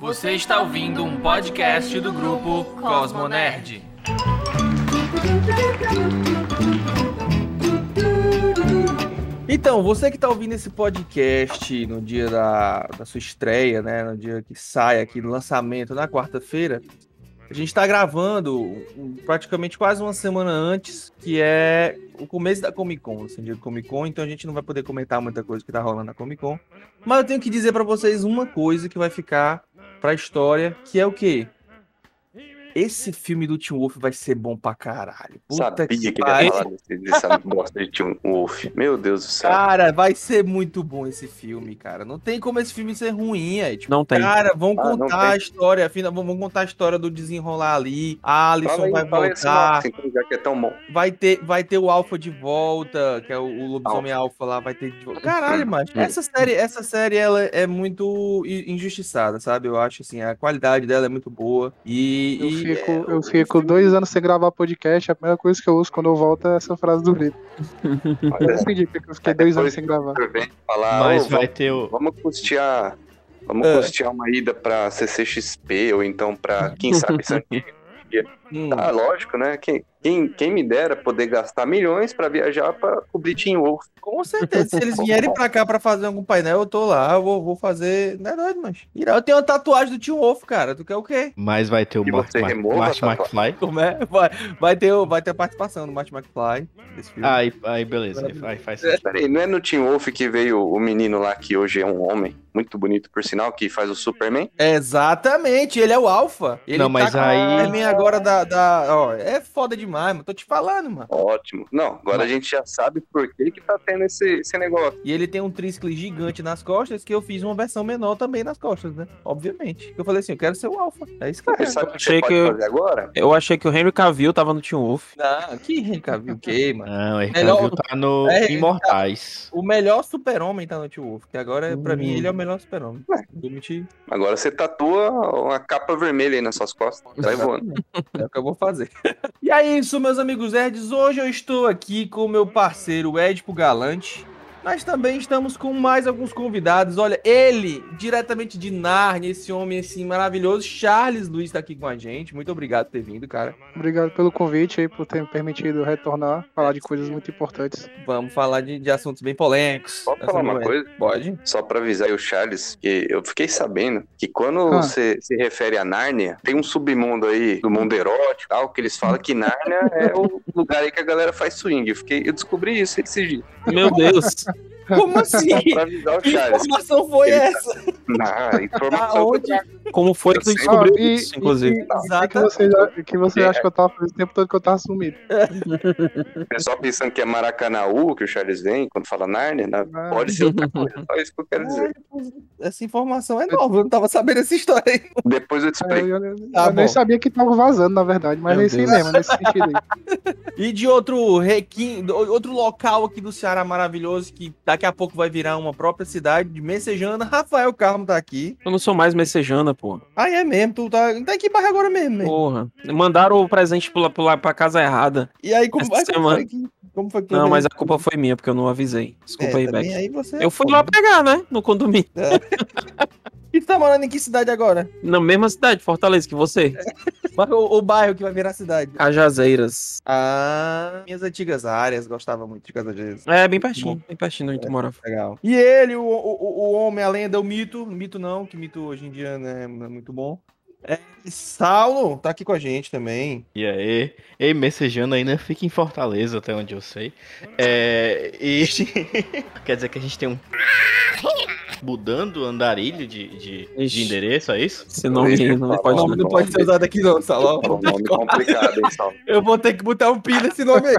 Você está ouvindo um podcast do grupo Cosmonerd. Então, você que está ouvindo esse podcast no dia da, da sua estreia, né? No dia que sai aqui no lançamento, na quarta-feira, a gente está gravando praticamente quase uma semana antes, que é o começo da Comic Con, assim, dia Comic Con, então a gente não vai poder comentar muita coisa que tá rolando na Comic Con. Mas eu tenho que dizer para vocês uma coisa que vai ficar para a história, que é o quê? Esse filme do Tim Wolf vai ser bom pra caralho. Puta Sabia que, ele pariu. ia falar desse, dessa bosta de Tim Wolf. Meu Deus do céu. Cara, vai ser muito bom esse filme, cara. Não tem como esse filme ser ruim, é. Tipo, Não tem. Cara, vão Ah, contar a história, afinal, vão contar a história do desenrolar ali. A aí, vai voltar. então, já que é tão bom. Vai ter, vai ter o Alpha de volta, que é o, o lobisomem Alpha lá, vai ter de volta. Caralho, mano. Essa série, essa série ela é muito injustiçada, sabe? Eu acho assim, a qualidade dela é muito boa. E, Eu e, fico, é, eu fico dois anos sem gravar podcast, a primeira coisa que eu uso quando eu volto é essa frase do Brito. Eu Olha, decidi porque eu fiquei dois anos sem gravar. falar, Mas "Ô, vai vamos, ter o. vamos custear. Vamos É. custear uma ida pra CCXP ou então pra, quem sabe, San Diego. Hum. Ah, lógico, né? Quem, quem, quem me dera poder gastar milhões pra viajar pra cobrir Tim Wolf. Com certeza, se eles vierem pra cá pra fazer algum painel, eu tô lá, eu vou, vou fazer. Não é doido, mas. Eu tenho uma tatuagem do Tim Wolf, cara. Tu quer o quê? Mas vai ter o Marty, Marty. McFly. Como é? Vai, vai, ter, vai ter a participação do Marty McFly desse filme. Aí, aí beleza. Aí, aí faz sentido. Peraí, não é no Tim Wolf que veio o menino lá que hoje é um homem, muito bonito por sinal, que faz o Superman? Exatamente, ele é o Alpha. Ele Não, mas tá com o aí- Superman agora da, da. Ó, é foda demais, mano. Tô te falando, mano. Ótimo. Não, agora a gente já sabe por que que tá tendo esse, esse negócio. E ele tem um triscle gigante nas costas, que eu fiz uma versão menor também nas costas, né? Obviamente. Eu falei assim, eu quero ser o Alpha. É isso que eu quero. sabe o que achei você pode que- fazer agora? Eu achei que o Henry Cavill tava no Team Wolf. Não, que Henrique viu o quê, mano? Não, ele Melhor- Cavill tá no É, Imortais. O melhor super-homem tá no Tio Wolf, que agora, pra Hum. mim, ele é o melhor super-homem. Mentir. Agora você tatua uma capa vermelha aí nas suas costas. Vai voando. É o que eu vou fazer. e é isso, meus amigos nerds. Hoje eu estou aqui com o meu parceiro Edipo Galante. Mas também estamos com mais alguns convidados. Olha, ele, diretamente de Narnia, esse homem assim maravilhoso. Charles Luiz tá aqui com a gente. Muito obrigado por ter vindo, cara. Obrigado pelo convite aí, por ter me permitido retornar, falar de coisas muito importantes. Vamos falar de, de assuntos bem polêmicos. Posso falar uma coisa? Pode. Só pra avisar aí o Charles, que eu fiquei sabendo que quando Ah. você se refere a Nárnia, tem um submundo aí do mundo erótico, tal, que eles falam que Nárnia é o lugar aí que a galera faz swing. Eu, fiquei, eu descobri isso esse dia. Meu Deus. Como assim? Que informação foi Ele tá- essa? Na informação Aonde? que eu trago. Como foi que tu Eu sei. descobriu Ah, e- isso, inclusive? e- e que você, que você É. acha que eu tava fazendo o tempo todo que eu tava sumido. O pessoal pensando que é Maracanaú, que o Charles vem, quando fala Nárnia, né? Ah. pode ser outra coisa. Só isso que eu quero dizer. Essa informação é nova, eu não tava sabendo essa história aí. Depois eu te Eu, explico. eu- eu Tá nem bom. sabia que tava vazando, na verdade, mas Meu é isso aí Deus. mesmo, nesse sentido aí. E de outro requim, outro local aqui do Ceará maravilhoso, que daqui a pouco vai virar uma própria cidade, de Messejana, Rafael Carmo tá aqui. Eu não sou mais messejana, pô. Ah, é mesmo, tu tá, tá aqui em bairro agora mesmo, né? Porra. Mandaram o presente pra, pra, pra casa errada. E aí, como, Essa como foi que... Como foi que Não, mas a culpa foi minha, porque eu não avisei. Desculpa É, aí, também Beck. aí você... Eu fui lá pegar, né? No condomínio. E tu tá morando em que cidade agora? Na mesma cidade, Fortaleza, que você. Mas O, o bairro que vai virar cidade. Cajazeiras. Ah, minhas antigas áreas, gostava muito de Cajazeiras. É, bem pertinho. Bem pertinho de onde tu morava. Legal. E ele, o, o, o homem, a lenda, o mito. Mito não, que mito hoje em dia né, não é muito bom. É, Saulo tá aqui com a gente também. E aí? Ei, Messejana ainda fica em Fortaleza, até onde eu sei. É, e quer dizer que a gente tem um mudando o andarilho de, de, Ixi. de endereço, é isso? Esse nome não O pode nome não pode ser usado aqui não, Saulo. É um nome complicado, hein, Saulo? Eu vou ter que botar um pi nesse nome aí.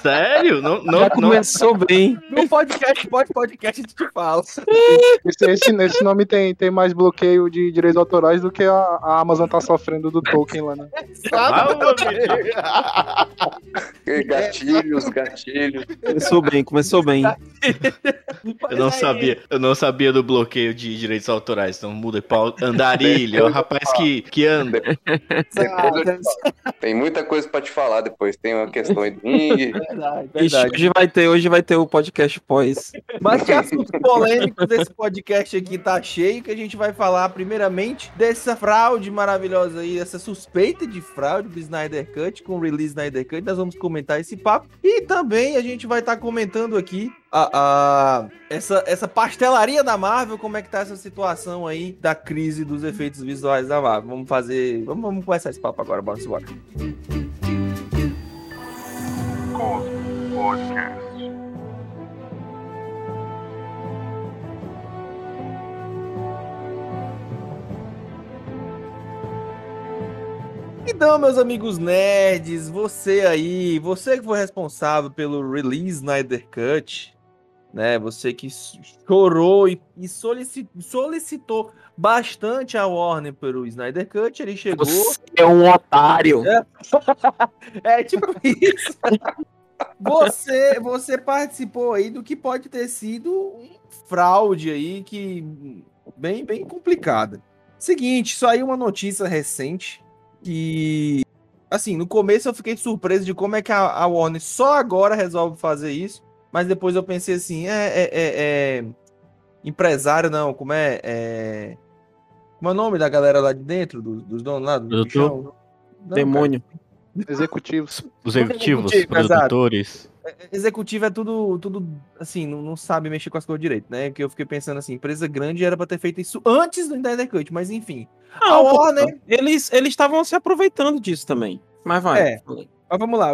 Sério? Não, não, Já não, começou bem. No podcast, pode podcast, a gente te fala. Esse, esse, esse nome tem, tem mais bloqueio de direitos autorais do que a, a Amazon tá sofrendo do Tolkien lá, né? Sabe? Gatilhos, gatilhos. Começou bem, começou bem. Eu não sabia, eu não sabia do bloqueio de direitos autorais, então muda para andarilho, é o rapaz que, que anda. Tem muita coisa pra te falar depois. Tem uma questão aí do entendi. Verdade, Ixi, verdade. hoje vai ter, hoje vai ter o podcast pós. Mas que assuntos polêmicos desse podcast aqui tá cheio, que a gente vai falar primeiramente dessa fraude maravilhosa aí, essa suspeita de fraude do Snyder Cut com o release Snyder Cut. Nós vamos comentar esse papo. E também a gente vai estar comentando aqui essa, essa pastelaria da Marvel, como é que tá essa situação aí da crise dos efeitos visuais da Marvel. Vamos fazer. Vamos, vamos começar esse papo agora, bora embora. Então, meus amigos nerds, você aí, você que foi responsável pelo release Snyder Cut, né? Você que chorou e, e solici- solicitou bastante a Warner pelo Snyder Cut, ele chegou. Você é um otário. É tipo isso. Você, você participou aí do que pode ter sido um fraude aí que bem, bem complicada. Seguinte, saiu uma notícia recente que assim, no começo eu fiquei surpreso de como é que a, a Warner só agora resolve fazer isso, mas depois eu pensei assim, é, é, é- é empresário não, como é, é como é o nome da galera lá de dentro, dos, dos donos lá, do bichão? Não, cara. Demônio. Executivos. Os executivos, Executivo, exato. produtores. Executivo é tudo, tudo assim, não, não sabe mexer com as coisas direito, né? Que eu fiquei pensando assim, empresa grande era pra ter feito isso antes do Snyder Cut, mas enfim. Não, A pô, Warner- Eles eles estavam se aproveitando disso também. Mas vai. É. Mas vamos lá,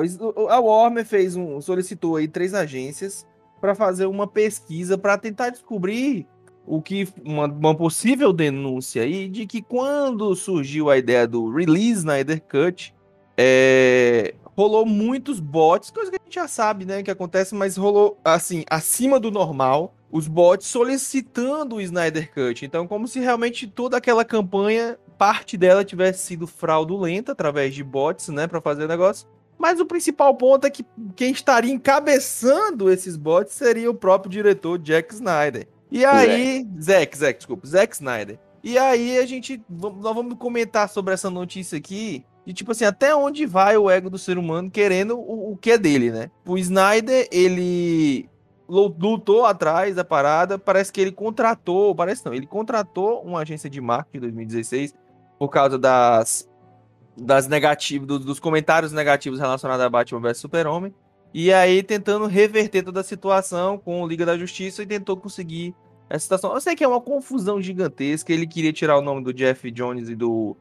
a Warner fez um, solicitou aí três agências para fazer uma pesquisa para tentar descobrir o que uma, uma possível denúncia aí de que quando surgiu a ideia do release Snyder Cut, é, rolou muitos bots, coisa que a gente já sabe, né, que acontece, mas rolou assim acima do normal. Os bots solicitando o Snyder Cut. Então, como se realmente toda aquela campanha, parte dela tivesse sido fraudulenta através de bots, né, para fazer o negócio. Mas o principal ponto é que quem estaria encabeçando esses bots seria o próprio diretor Jack Snyder. E aí, Zack, Zack, desculpa, Zack Snyder. E aí a gente, nós vamos comentar sobre essa notícia aqui, de tipo assim, até onde vai o ego do ser humano querendo o, o que é dele, né? O Snyder, ele lu- lutou atrás da parada, parece que ele contratou, parece não, ele contratou uma agência de marketing em 2016 por causa das das negativas, do- dos comentários negativos relacionados a Batman vs Super-Homem. E aí tentando reverter toda a situação com o Liga da Justiça e tentou conseguir essa situação. Eu sei que é uma confusão gigantesca. Ele queria tirar o nome do Jeff Jones e do.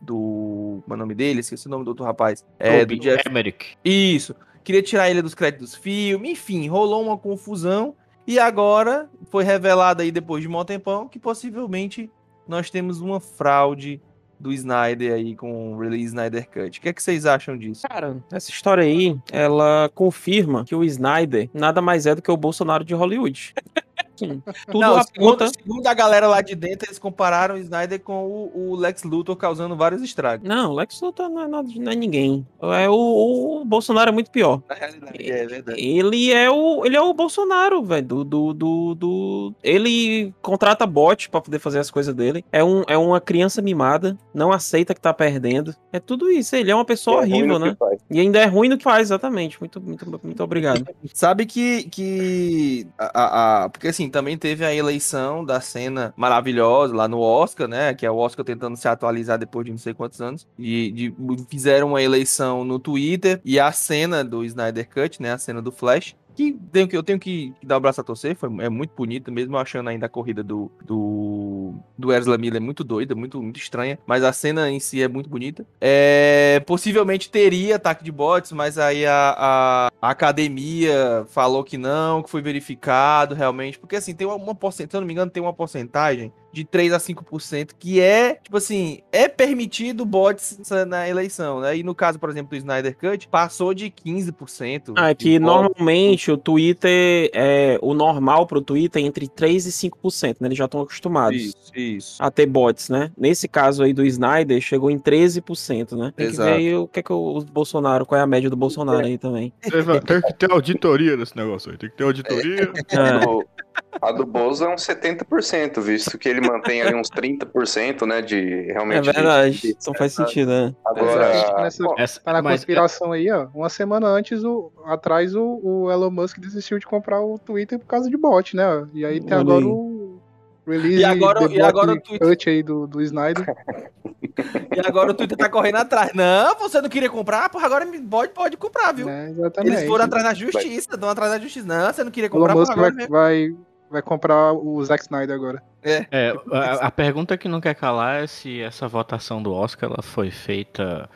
Do. Como é o nome dele? Esqueci o nome do outro rapaz. É, do Jeff. Emmerich. Isso. Queria tirar ele dos créditos filme. Enfim, rolou uma confusão. E agora foi revelado aí depois de um tempão que possivelmente nós temos uma fraude do Snyder aí com o release Snyder Cut. O que, é que vocês acham disso? Cara, essa história aí, ela confirma que o Snyder nada mais é do que o Bolsonaro de Hollywood. Sim, Tudo Não, segundo, aponta. segundo a galera lá de dentro, eles compararam o Snyder com o, o Lex Luthor causando vários estragos. Não, o Lex Luthor não é, nada, não é ninguém. É o, o Bolsonaro é muito pior. Na realidade, é verdade. Ele é o, ele é o Bolsonaro, velho. Do, do, do, do- Ele contrata bot pra poder fazer as coisas dele. É, um, é uma criança mimada, não aceita que tá perdendo. É tudo isso. Ele é uma pessoa É horrível, né? E ainda é ruim no que faz, exatamente. Muito, muito, muito obrigado. Sabe que. que a- a- porque assim, também teve a eleição da cena maravilhosa lá no Oscar, né? Que é o Oscar tentando se atualizar depois de não sei quantos anos. E de- fizeram uma eleição no Twitter e a cena do Snyder Cut, né? A cena do Flash. Que eu tenho que dar o braço a torcer, foi, é muito bonito, mesmo achando ainda a corrida do, do, do Ezra Miller muito doida, muito, muito estranha, mas a cena em si é muito bonita. É, possivelmente teria ataque de bots, mas aí a, a, a academia falou que não, que foi verificado realmente, porque assim, tem uma, uma porcentagem, se eu não me engano, tem uma porcentagem de 3 a 5% que é, tipo assim, é permitido bots na eleição, né? E no caso, por exemplo, do Snyder Cut, passou de 15%. Ah, é que normalmente o Twitter, é, o normal pro Twitter é entre 3 e 5%, né? Eles já estão acostumados Isso, isso. a ter bots, né? Nesse caso aí do Snyder, chegou em 13%, né? Tem Exato. que ver aí o que é que o Bolsonaro, qual é a média do Bolsonaro aí também. Tem que ter auditoria nesse negócio aí. Tem que ter auditoria. É. A do Bozo é uns 70%, visto que ele mantém ali uns 30%, né, de É realmente... de- verdade. Não faz sentido, né? Agora, Nessa- bom, Essa, Tá na mas, conspiração aí, ó. Uma semana antes, o, atrás, o, o Elon Musk desistiu de comprar o Twitter por causa de bot, né? ó. E aí tem Olha agora aí. o release E agora- e agora o Twitter- cut aí do, do Snyder. E agora o Twitter tá correndo atrás. Não, você não queria comprar? Porra, agora pode, pode comprar, viu? né? Exatamente. Eles foram atrás da justiça, estão atrás da justiça. Não, você não queria O Elon comprar, porra, Musk vai, agora mesmo. vai, vai comprar o Zack Snyder agora. é, a, a pergunta que não quer calar é se essa votação do Oscar ela foi feita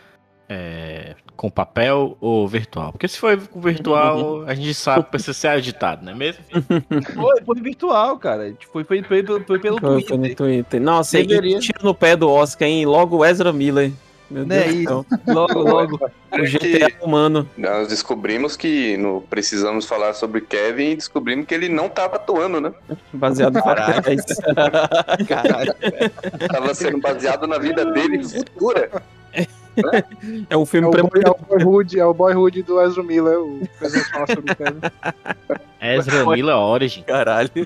é, com papel ou virtual. Porque se foi com virtual, a gente sabe que precisa ser agitado, não é mesmo? Foi, foi virtual, cara. Foi, foi, foi, foi, foi pelo Foi, foi no Twitter. Twitter. Nossa, Deveria. e tiro no pé do Oscar, hein? Logo o Ezra Miller. Meu é Deus isso. céu. Logo, logo. O É GTA que humano. nós descobrimos que no Precisamos Falar sobre Kevin e descobrimos que ele não tava atuando, né? Baseado em Caralho. fatos. Caralho. Tava sendo baseado na vida dele futura. É um É filme o, boy, é o boyhood, é o boyhood do Ezra Miller, o presidente fala sobre o Kevin. Ezra Miller Origin. Caralho.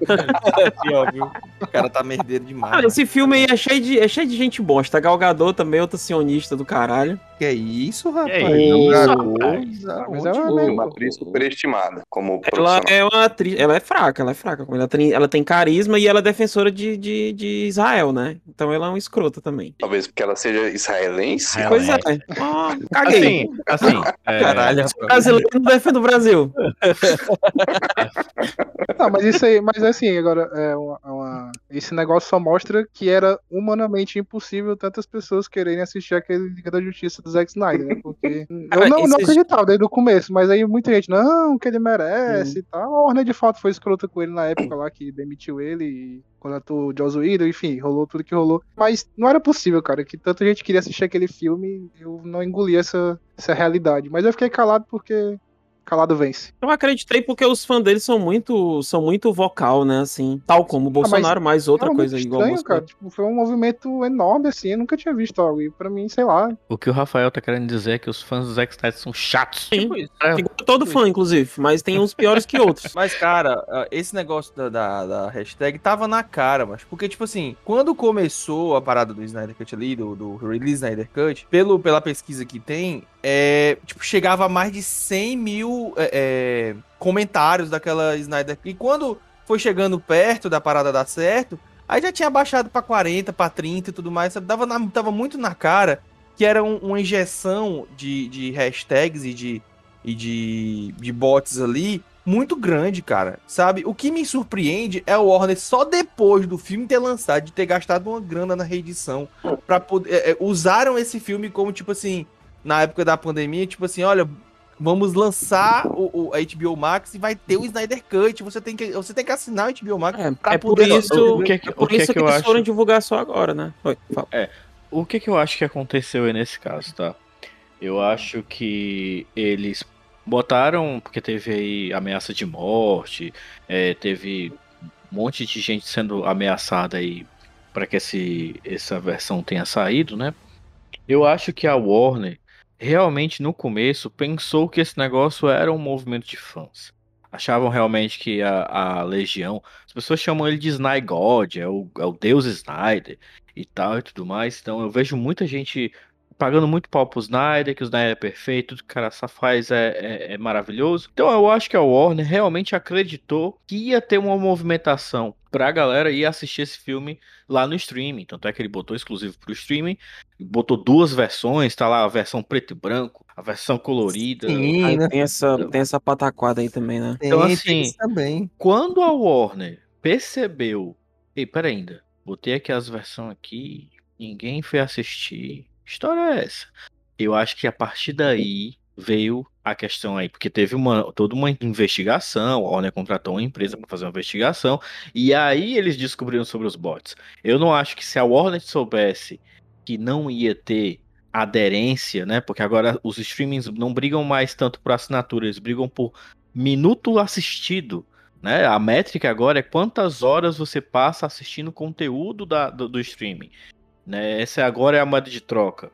É? O cara tá merdeiro demais. Ah, esse filme aí é cheio de, é cheio de gente bosta. Gal Gadot também, outra sionista do caralho. Que é isso, rapaz? Que Não, isso, rapaz? Mas Aonde? ela é Uma atriz superestimada como Ela é uma atriz, ela é fraca, ela é fraca. Ela tem, ela tem carisma e ela é defensora de, de, de Israel, né? Então ela é uma escrota também. Talvez porque ela seja israelense. Ela pois é. é. Ah, caguei. Assim, assim. é, Caralho, brasileiro não defende o Brasil. Não, mas isso aí, mas assim, agora, é uma, uma- esse negócio só mostra que era humanamente impossível tantas pessoas quererem assistir aquele Liga da Justiça do Zack Snyder, né? Porque eu Ah, não, não esses- acreditava desde o começo, mas aí muita gente, não, que ele Hum. merece e tal. A Warner de fato foi escrota com ele na época lá, que demitiu ele e contratou o Joss Whedon, enfim, rolou tudo que rolou. Mas não era possível, cara, que tanta gente queria assistir aquele filme, eu não engoli essa, essa realidade. Mas eu fiquei calado porque calado vence. Eu acreditei porque os fãs dele são muito, são muito vocal, né? Assim, tal como o Bolsonaro, mais outra Era coisa muito igual estranho, cara. Bolsonaro. Tipo, foi um movimento enorme, assim. Eu nunca tinha visto algo. E pra mim, sei lá. O que o Rafael tá querendo dizer é que os fãs do Zack Snyder são chatos. Sim. Tipo isso. Igual todo fã, inclusive, mas tem uns piores que outros. Mas, cara, ah, esse negócio da, da, da hashtag tava na cara, mas porque, tipo assim, quando começou a parada do Snyder Cut ali, do, do Release Snyder Cut, pelo, pela pesquisa que tem, é, tipo, chegava a mais de 100 mil é, é, comentários daquela Snyder E quando foi chegando perto da parada dar certo, aí já tinha baixado pra 40, pra 30 e tudo mais, sabe? Dava, na- tava muito na cara que era um- uma injeção de, de hashtags e de, e de, de bots ali muito grande, cara. Sabe? O que me surpreende é o Warner só depois do filme ter lançado, de ter gastado uma grana na reedição, para poder. é, é, usaram esse filme como, tipo assim, na época da pandemia, tipo assim, olha. Vamos lançar o, o- a HBO Max e vai ter o Snyder Cut. Você tem que, você tem que assinar o HBO Max É, pra é por poder- isso, o que que- é por o que isso que eles acho? foram divulgar só agora, né? Foi, fala. O que que eu acho que aconteceu aí nesse caso, tá? Eu acho que eles botaram, porque teve aí ameaça de morte, é, teve um monte de gente sendo ameaçada aí para que esse, essa versão tenha saído, né? Eu acho que a Warner realmente no começo pensou que esse negócio era um movimento de fãs. Achavam realmente que a, a Legião. As pessoas chamam ele de Snyder God, é o, é o Deus Snyder e tal e tudo mais. Então eu vejo muita gente pagando muito pau pro Snyder, que o Snyder é perfeito, tudo que o cara faz é, é, é maravilhoso. Então eu acho que a Warner realmente acreditou que ia ter uma movimentação pra galera ir assistir esse filme lá no streaming. Tanto é que ele botou exclusivo pro streaming, botou duas versões, tá lá a versão preto e branco, a versão colorida. Sim, Aí né? tem essa, tem essa pataquada aí também, né? Então, Tem, assim, também. Quando a Warner percebeu, ei, pera ainda, botei aqui as versões aqui, ninguém foi assistir. Que história é essa? Eu acho que a partir daí veio a questão aí, porque teve uma toda uma investigação, a Warner contratou uma empresa para fazer uma investigação, e aí eles descobriram sobre os bots. Eu não acho que se a Warner soubesse que não ia ter aderência, né? Porque agora os streamings não brigam mais tanto por assinatura, eles brigam por minuto assistido. Né? A métrica agora é quantas horas você passa assistindo conteúdo da, do, do streaming. Né? Essa agora é a moeda de troca.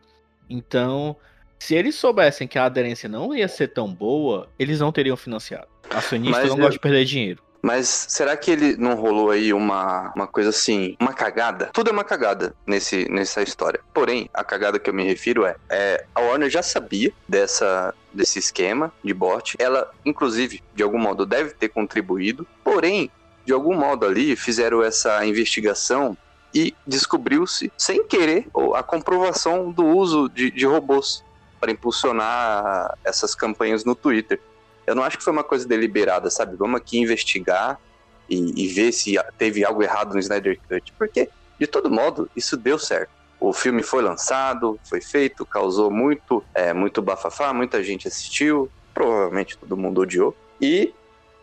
Então, se eles soubessem que a aderência não ia ser tão boa, eles não teriam financiado. Acionista Mas não eu- gosta de perder dinheiro. Mas será que ele não rolou aí uma, uma coisa assim, uma cagada? Tudo é uma cagada nesse, nessa história. Porém, a cagada que eu me refiro é, é a Warner já sabia dessa, desse esquema de bot. Ela, inclusive, de algum modo deve ter contribuído. Porém, de algum modo ali fizeram essa investigação e descobriu-se, sem querer, a comprovação do uso de, de robôs para impulsionar essas campanhas no Twitter. Eu não acho que foi uma coisa deliberada, sabe? Vamos aqui investigar e, e, ver se teve algo errado no Snyder Cut. Porque, de todo modo, isso deu certo. O filme foi lançado, foi feito, causou muito, é, muito bafafá, muita gente assistiu, provavelmente todo mundo odiou. E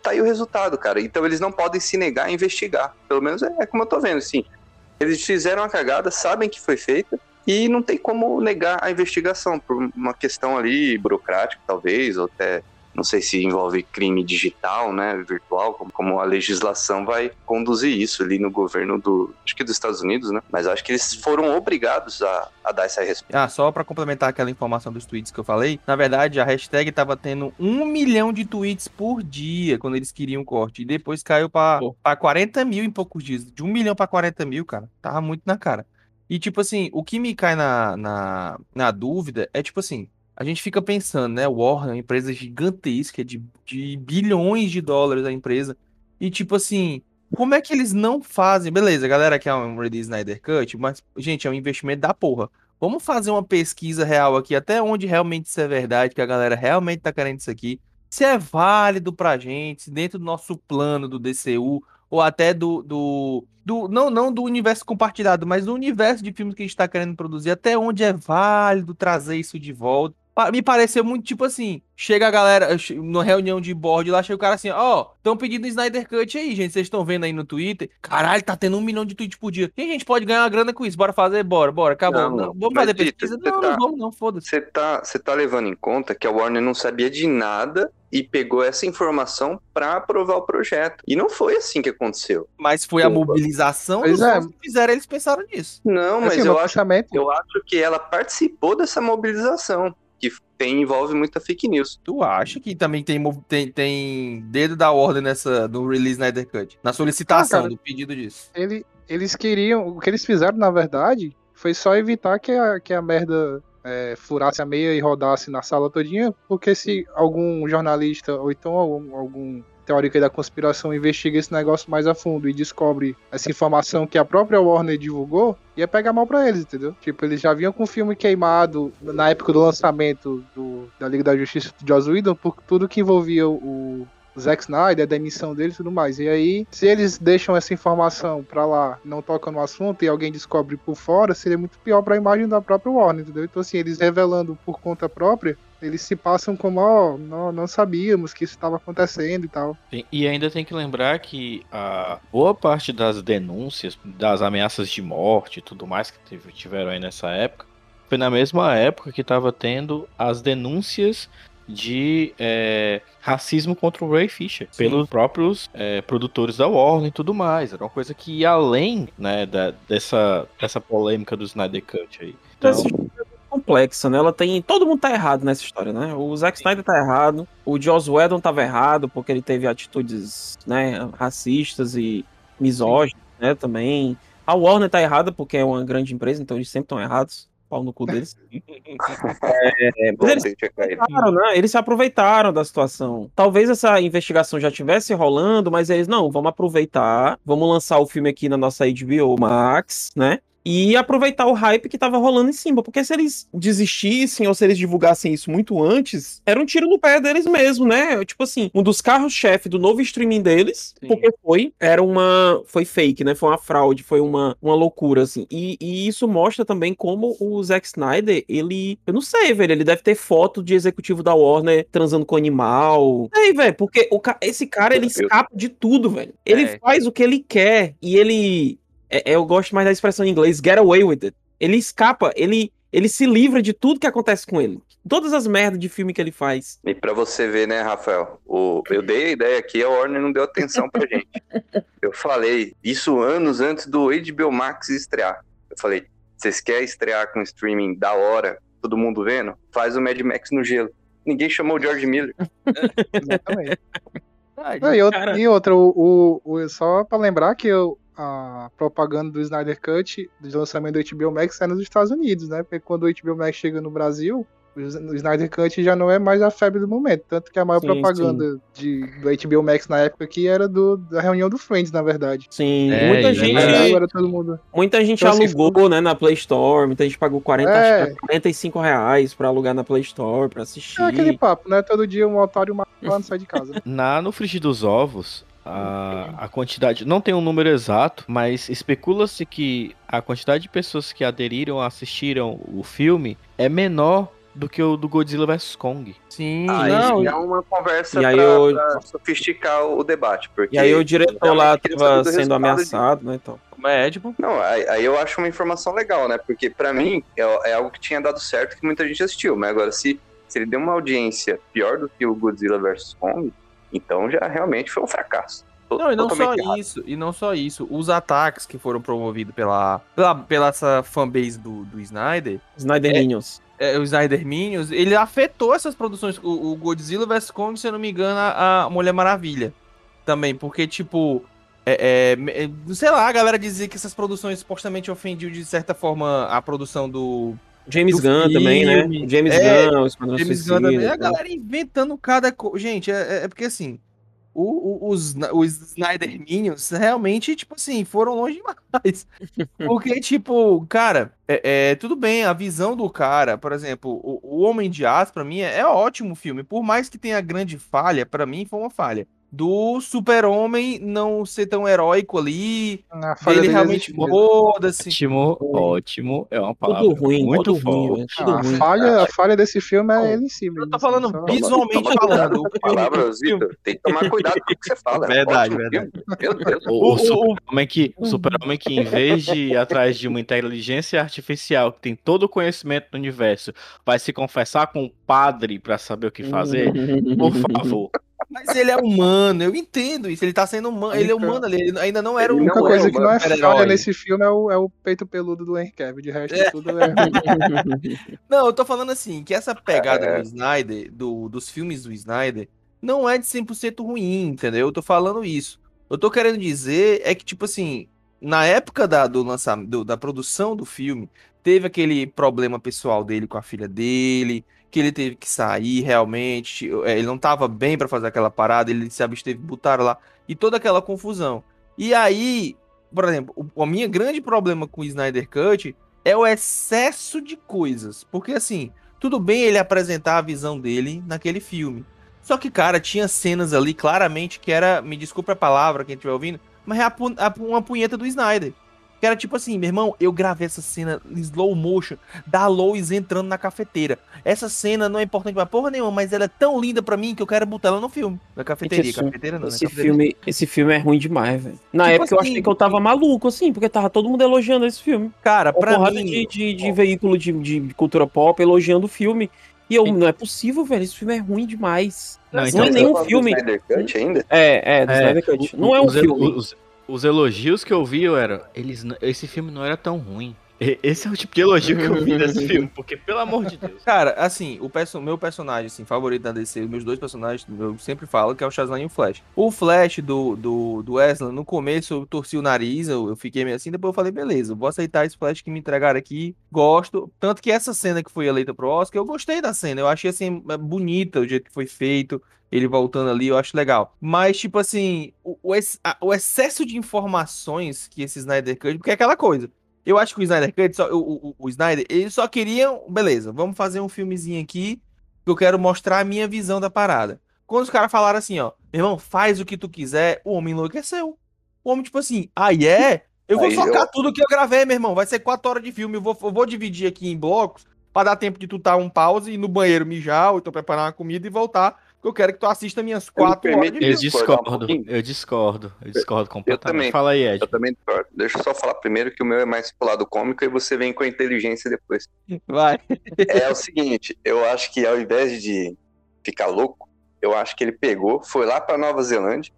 tá aí o resultado, cara. Então eles não podem se negar a investigar. Pelo menos é, é como eu tô vendo, assim. Eles fizeram a cagada, sabem que foi feita, e não tem como negar a investigação por uma questão ali burocrática, talvez, ou até não sei se envolve crime digital, né, virtual, como, como, a legislação vai conduzir isso ali no governo do, acho que dos Estados Unidos, né? Mas acho que eles foram obrigados a, a dar essa resposta. Ah, só para complementar aquela informação dos tweets que eu falei, na verdade a hashtag tava tendo um milhão de tweets por dia quando eles queriam corte e depois caiu para 40 mil em poucos dias, de um milhão para 40 mil, cara, tava muito na cara. E tipo assim, o que me cai na, na, na dúvida é tipo assim, a gente fica pensando, né? Warner é uma empresa gigantesca, de, de bilhões de dólares a empresa. E tipo assim, como é que eles não fazem? Beleza, galera quer um release Snyder Cut, mas, gente, é um investimento da porra. Vamos fazer uma pesquisa real aqui, até onde realmente isso é verdade, que a galera realmente tá querendo isso aqui. Se é válido pra gente, se dentro do nosso plano do DCU, ou até do, do, do, não, não do universo compartilhado, mas do universo de filmes que a gente tá querendo produzir, até onde é válido trazer isso de volta me pareceu muito tipo assim: chega a galera na reunião de board lá, chega o cara assim, ó, oh, estão pedindo Snyder Cut aí, gente. Vocês estão vendo aí no Twitter? Caralho, tá tendo um milhão de tweets por dia. E a gente pode ganhar uma grana com isso? Bora fazer? Bora, bora, acabou. Não, não, vamos fazer pesquisa? Não, tá, não vamos, não, foda-se. Você tá, tá levando em conta que a Warner não sabia de nada e pegou essa informação para aprovar o projeto. E não foi assim que aconteceu. Mas foi a mobilização pois é. que fizeram, eles pensaram nisso. Não, mas assim, eu, acho, eu acho que ela participou dessa mobilização que tem, envolve muita fake news. Tu acha que também tem, tem, tem dedo da ordem nessa, no release Snyder Cut? Na solicitação ah, cara, do pedido disso? Ele, eles queriam. O que eles fizeram, na verdade, foi só evitar que a, que a merda é, furasse a meia e rodasse na sala todinha, porque se algum jornalista ou então algum, algum teórica da conspiração investiga esse negócio mais a fundo e descobre essa informação que a própria Warner divulgou, ia pegar mal para eles, entendeu? Tipo, eles já vinham com o filme queimado na época do lançamento do, da Liga da Justiça de Joss Whedon por tudo que envolvia o, Zack Snyder, a demissão dele e tudo mais. E aí, se eles deixam essa informação pra lá, não tocam no assunto e alguém descobre por fora, seria muito pior pra imagem da própria Warner, entendeu? Então, assim, eles revelando por conta própria, eles se passam como, ó, oh, não, não sabíamos que isso estava acontecendo e tal. E ainda tem que lembrar que a boa parte das denúncias, das ameaças de morte e tudo mais que tiveram aí nessa época, foi na mesma época que estava tendo as denúncias de é, racismo contra o Ray Fisher Sim. pelos próprios é, produtores da Warner e tudo mais. Era uma coisa que ia além né, da, dessa, dessa polêmica do Snyder Cut aí. Então, complexa, né? Ela tem. Todo mundo tá errado nessa história, né? O Zack Snyder tá errado, o Joss Whedon tava errado porque ele teve atitudes, né, racistas e misóginas, né, também. A Warner tá errada porque é uma grande empresa, então eles sempre estão errados pau no cu deles. é, mas eles, se né? eles se aproveitaram da situação. Talvez essa investigação já estivesse rolando, mas eles, não, vamos aproveitar, vamos lançar o filme aqui na nossa HBO Max, né? E aproveitar o hype que tava rolando em cima. Porque se eles desistissem ou se eles divulgassem isso muito antes, era um tiro no pé deles mesmo, né? Tipo assim, um dos carros-chefe do novo streaming deles, Sim. porque foi, era uma. Foi fake, né? Foi uma fraude, foi uma, uma loucura, assim. E, e isso mostra também como o Zack Snyder, ele. Eu não sei, velho. Ele deve ter foto de executivo da Warner transando com animal. Ei, velho, porque o, esse cara, ele escapa de tudo, velho. Ele é. faz o que ele quer e ele é, é, eu gosto mais da expressão em inglês, get away with it. Ele escapa, ele, ele se livra de tudo que acontece com ele. Todas as merdas de filme que ele faz. E para você ver, né, Rafael? O, eu dei a ideia aqui, a Warner não deu atenção pra gente. Eu falei isso anos antes do HBO Max estrear. Eu falei, vocês querem estrear com streaming da hora, todo mundo vendo? Faz o Mad Max no gelo. Ninguém chamou o George Miller. Exatamente. Não, e, outra, Cara- e outra, o, o- o- só pra lembrar que o- a propaganda do Snyder Cut, do lançamento do HBO Max, é nos Estados Unidos, né? Porque quando o HBO Max chega no Brasil, o Snyder Cut já não é mais a febre do momento. Tanto que a maior Sim, propaganda De, do HBO Max na época aqui era do, da reunião do Friends, na verdade. Sim, É, muita é gente. todo mundo. Muita gente Então, assim, alugou, né, na Play Store, muita gente pagou 40, É. acho que 45 reais pra alugar na Play Store, pra assistir. É aquele papo, né? Todo dia um otário mata lá não sai de casa. né? Na, no frigir dos ovos, a, a quantidade. Não tem um número exato, mas especula-se que a quantidade de pessoas que aderiram, assistiram o filme é menor do que o do Godzilla vs Kong. Sim, Aí não, é uma conversa E aí pra, eu- pra sofisticar o debate. Porque E aí o diretor lá tava sendo ameaçado, né, então. é, tipo, Não, aí, aí eu acho uma informação legal, né? Porque pra mim é, é algo que tinha dado certo que muita gente assistiu. Mas agora, se, se ele deu uma audiência pior do que o Godzilla vs Kong, então já realmente foi um fracasso. Não, e não só errado. isso, e não só isso. Os ataques que foram promovidos pela, pela, pela essa fanbase do, do Snyder, Snyder É. Minions. é, o Snyder Minions, ele afetou essas produções. O, o Godzilla vs Kong, se eu não me engano, a, a Mulher Maravilha. Também, porque, tipo. É, é, é, sei lá, a galera dizia que essas produções supostamente ofendiam de certa forma a produção do. James Gunn também, né? filme. James É, Gunn, o Esquadrão James Gunn também. A galera inventando cada coisa. Gente, é, é- é porque assim. o- o- os, os Snyder Minions realmente, tipo assim, foram longe demais. Porque, tipo, cara, é, é, tudo bem, a visão do cara, por exemplo, o, o Homem de Aço, pra mim, é, é ótimo filme. Por mais que tenha grande falha, pra mim foi uma falha. Do super-homem não ser tão heróico ali, A falha ele dele realmente mesmo. foda-se. Ótimo, ótimo. É uma palavra Tudo ruim, muito tudo ruim, tudo Ah, a, ruim. falha, a falha desse filme é ele em si mesmo. Eu tô assim, falando só- visualmente Toma falando. palavras, Vitor. Tem que tomar cuidado com o que você fala. Verdade, Ótimo verdade. filme. Meu Deus. O, o super-homem que, o super-homem que, em vez de ir atrás de uma inteligência artificial que tem todo o conhecimento do universo, vai se confessar com o padre pra saber o que fazer, por favor. Mas ele é humano, eu entendo isso. Ele tá sendo humano. Ele é humano ali. Ele ainda não era A um. única Não coisa é que não é falha nesse filme é o, é o peito peludo do Henry Cavill. De resto, tudo é. Não, eu tô falando assim, que essa pegada É. do Snyder, do, dos filmes do Snyder, não é de 100% ruim, entendeu? Eu tô falando isso. Eu tô querendo dizer é que, tipo assim, na época da, do lançamento, do- da produção do filme, teve aquele problema pessoal dele com a filha dele, que ele teve que sair realmente, é, ele não tava bem pra fazer aquela parada, ele se absteve, botaram lá, e toda aquela confusão. E aí, por exemplo, o, o meu grande problema com o Snyder Cut é o excesso de coisas. Porque assim, tudo bem ele apresentar a visão dele naquele filme. Só que, cara, tinha cenas ali claramente que era, me desculpa a palavra quem estiver ouvindo, mas é a a uma punheta do Snyder. Que era tipo assim, meu irmão, eu gravei essa cena em slow motion da Lois entrando na cafeteira. Essa cena não é importante pra porra nenhuma, mas ela é tão linda pra mim que eu quero botar ela no filme. Na cafeteria. Esse- cafeteira não, na Esse cafeteria. filme, esse filme é ruim demais, velho. Na Tipo época eu assim- achei que eu tava maluco, assim, porque tava todo mundo elogiando esse filme. Cara, Uma pra mim... de, de, de veículo de, de cultura pop elogiando o filme. E eu, não é possível, velho. Esse filme é ruim demais. Não, Não então, é Você nenhum tá filme. Snyder Cut ainda? É, é, do É, Snyder Cut. Não é um os, filme. Os, os elogios que eu vi era. Eles, esse filme não era tão ruim. Esse é o tipo de elogio que eu vi desse filme, porque, pelo amor de Deus. Cara, assim, o perso meu personagem assim, favorito da DC, meus dois personagens, eu sempre falo que é o Shazam e o Flash. O Flash do, do, do Wesley, no começo eu torci o nariz, eu, eu fiquei meio assim, depois eu falei, beleza, vou aceitar esse Flash que me entregaram aqui, gosto. Tanto que essa cena que foi eleita pro Oscar, eu gostei da cena, eu achei assim, é bonita o jeito que foi feito, ele voltando ali, eu acho legal. Mas, tipo assim, o, o, ex- a- o excesso de informações que esse Snyder Cut, porque é aquela coisa. Eu acho que o Snyder Cut, só, o, o, o Snyder, eles só queriam, beleza, vamos fazer um filmezinho aqui que eu quero mostrar a minha visão da parada. Quando os caras falaram assim, ó, meu irmão, faz o que tu quiser, o homem enlouqueceu. O homem, tipo assim, ah, é? Eu vou Aí focar eu- tudo que eu gravei, meu irmão. Vai ser quatro horas de filme. Eu vou, eu vou dividir aqui em blocos pra dar tempo de tu dar um pause, ir no banheiro mijar, ou então preparar uma comida e voltar. Porque eu quero que tu assista minhas quatro horas de Eu um discordo, pouquinho? eu discordo, eu discordo completamente. também. Fala aí, Ed. Eu também discordo. Deixa eu só falar primeiro que o meu é mais pro lado cômico e você vem com a inteligência depois. Vai. É o seguinte, eu acho que ao invés de ficar louco, eu acho que ele pegou, foi lá pra Nova Zelândia,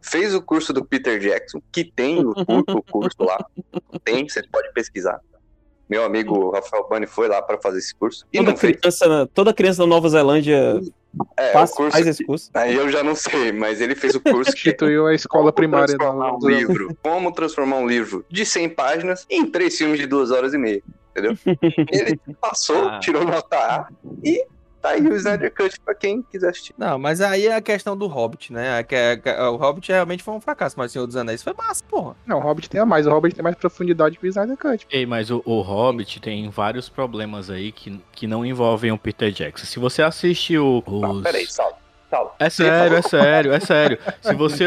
fez o curso do Peter Jackson, que tem o, o curso lá, tem, você pode pesquisar. Meu amigo Rafael Bani foi lá pra fazer esse curso e Toda fez. criança, toda criança da Nova Zelândia É, Faz, o curso. faz esse curso. Aí eu já não sei, mas ele fez o curso que Instituiu a escola primária transformar do, um livro. Como transformar um livro de 100 páginas em três filmes de duas horas e meia. Entendeu? Ele passou, Ah. tirou nota A e tá aí o Snyder Cut pra quem quiser assistir. Não, mas aí é a questão do Hobbit, né? É que- é que- O Hobbit realmente foi um fracasso, mas o Senhor dos Anéis foi massa, porra. Não, o Hobbit tem a mais. O Hobbit tem mais profundidade que o Snyder Cut. Ei, mas o, o Hobbit tem vários problemas aí que, que não envolvem o Peter Jackson. Se você assiste o, Não, os... peraí, salve. É sério, é sério, é sério. Se você.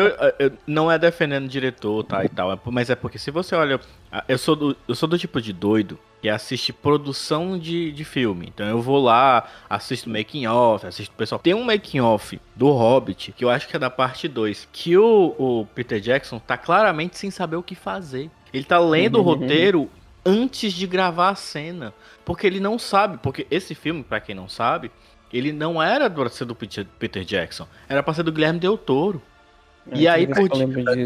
Não é defendendo o diretor, tá? E tal. é Mas é porque se você olha. ah, Eu sou do, eu sou do tipo de doido que assiste produção de, de filme. Então eu vou lá, assisto making off, assisto o pessoal. Tem um making off do Hobbit, que eu acho que é da parte 2, que o, o Peter Jackson tá claramente sem saber o que fazer. Ele tá lendo o roteiro antes de gravar a cena. Porque ele não sabe. Porque esse filme, pra quem não sabe, ele não era pra ser do Peter Peter Jackson. Era pra ser do Guilherme Del Toro. E É, aí, por.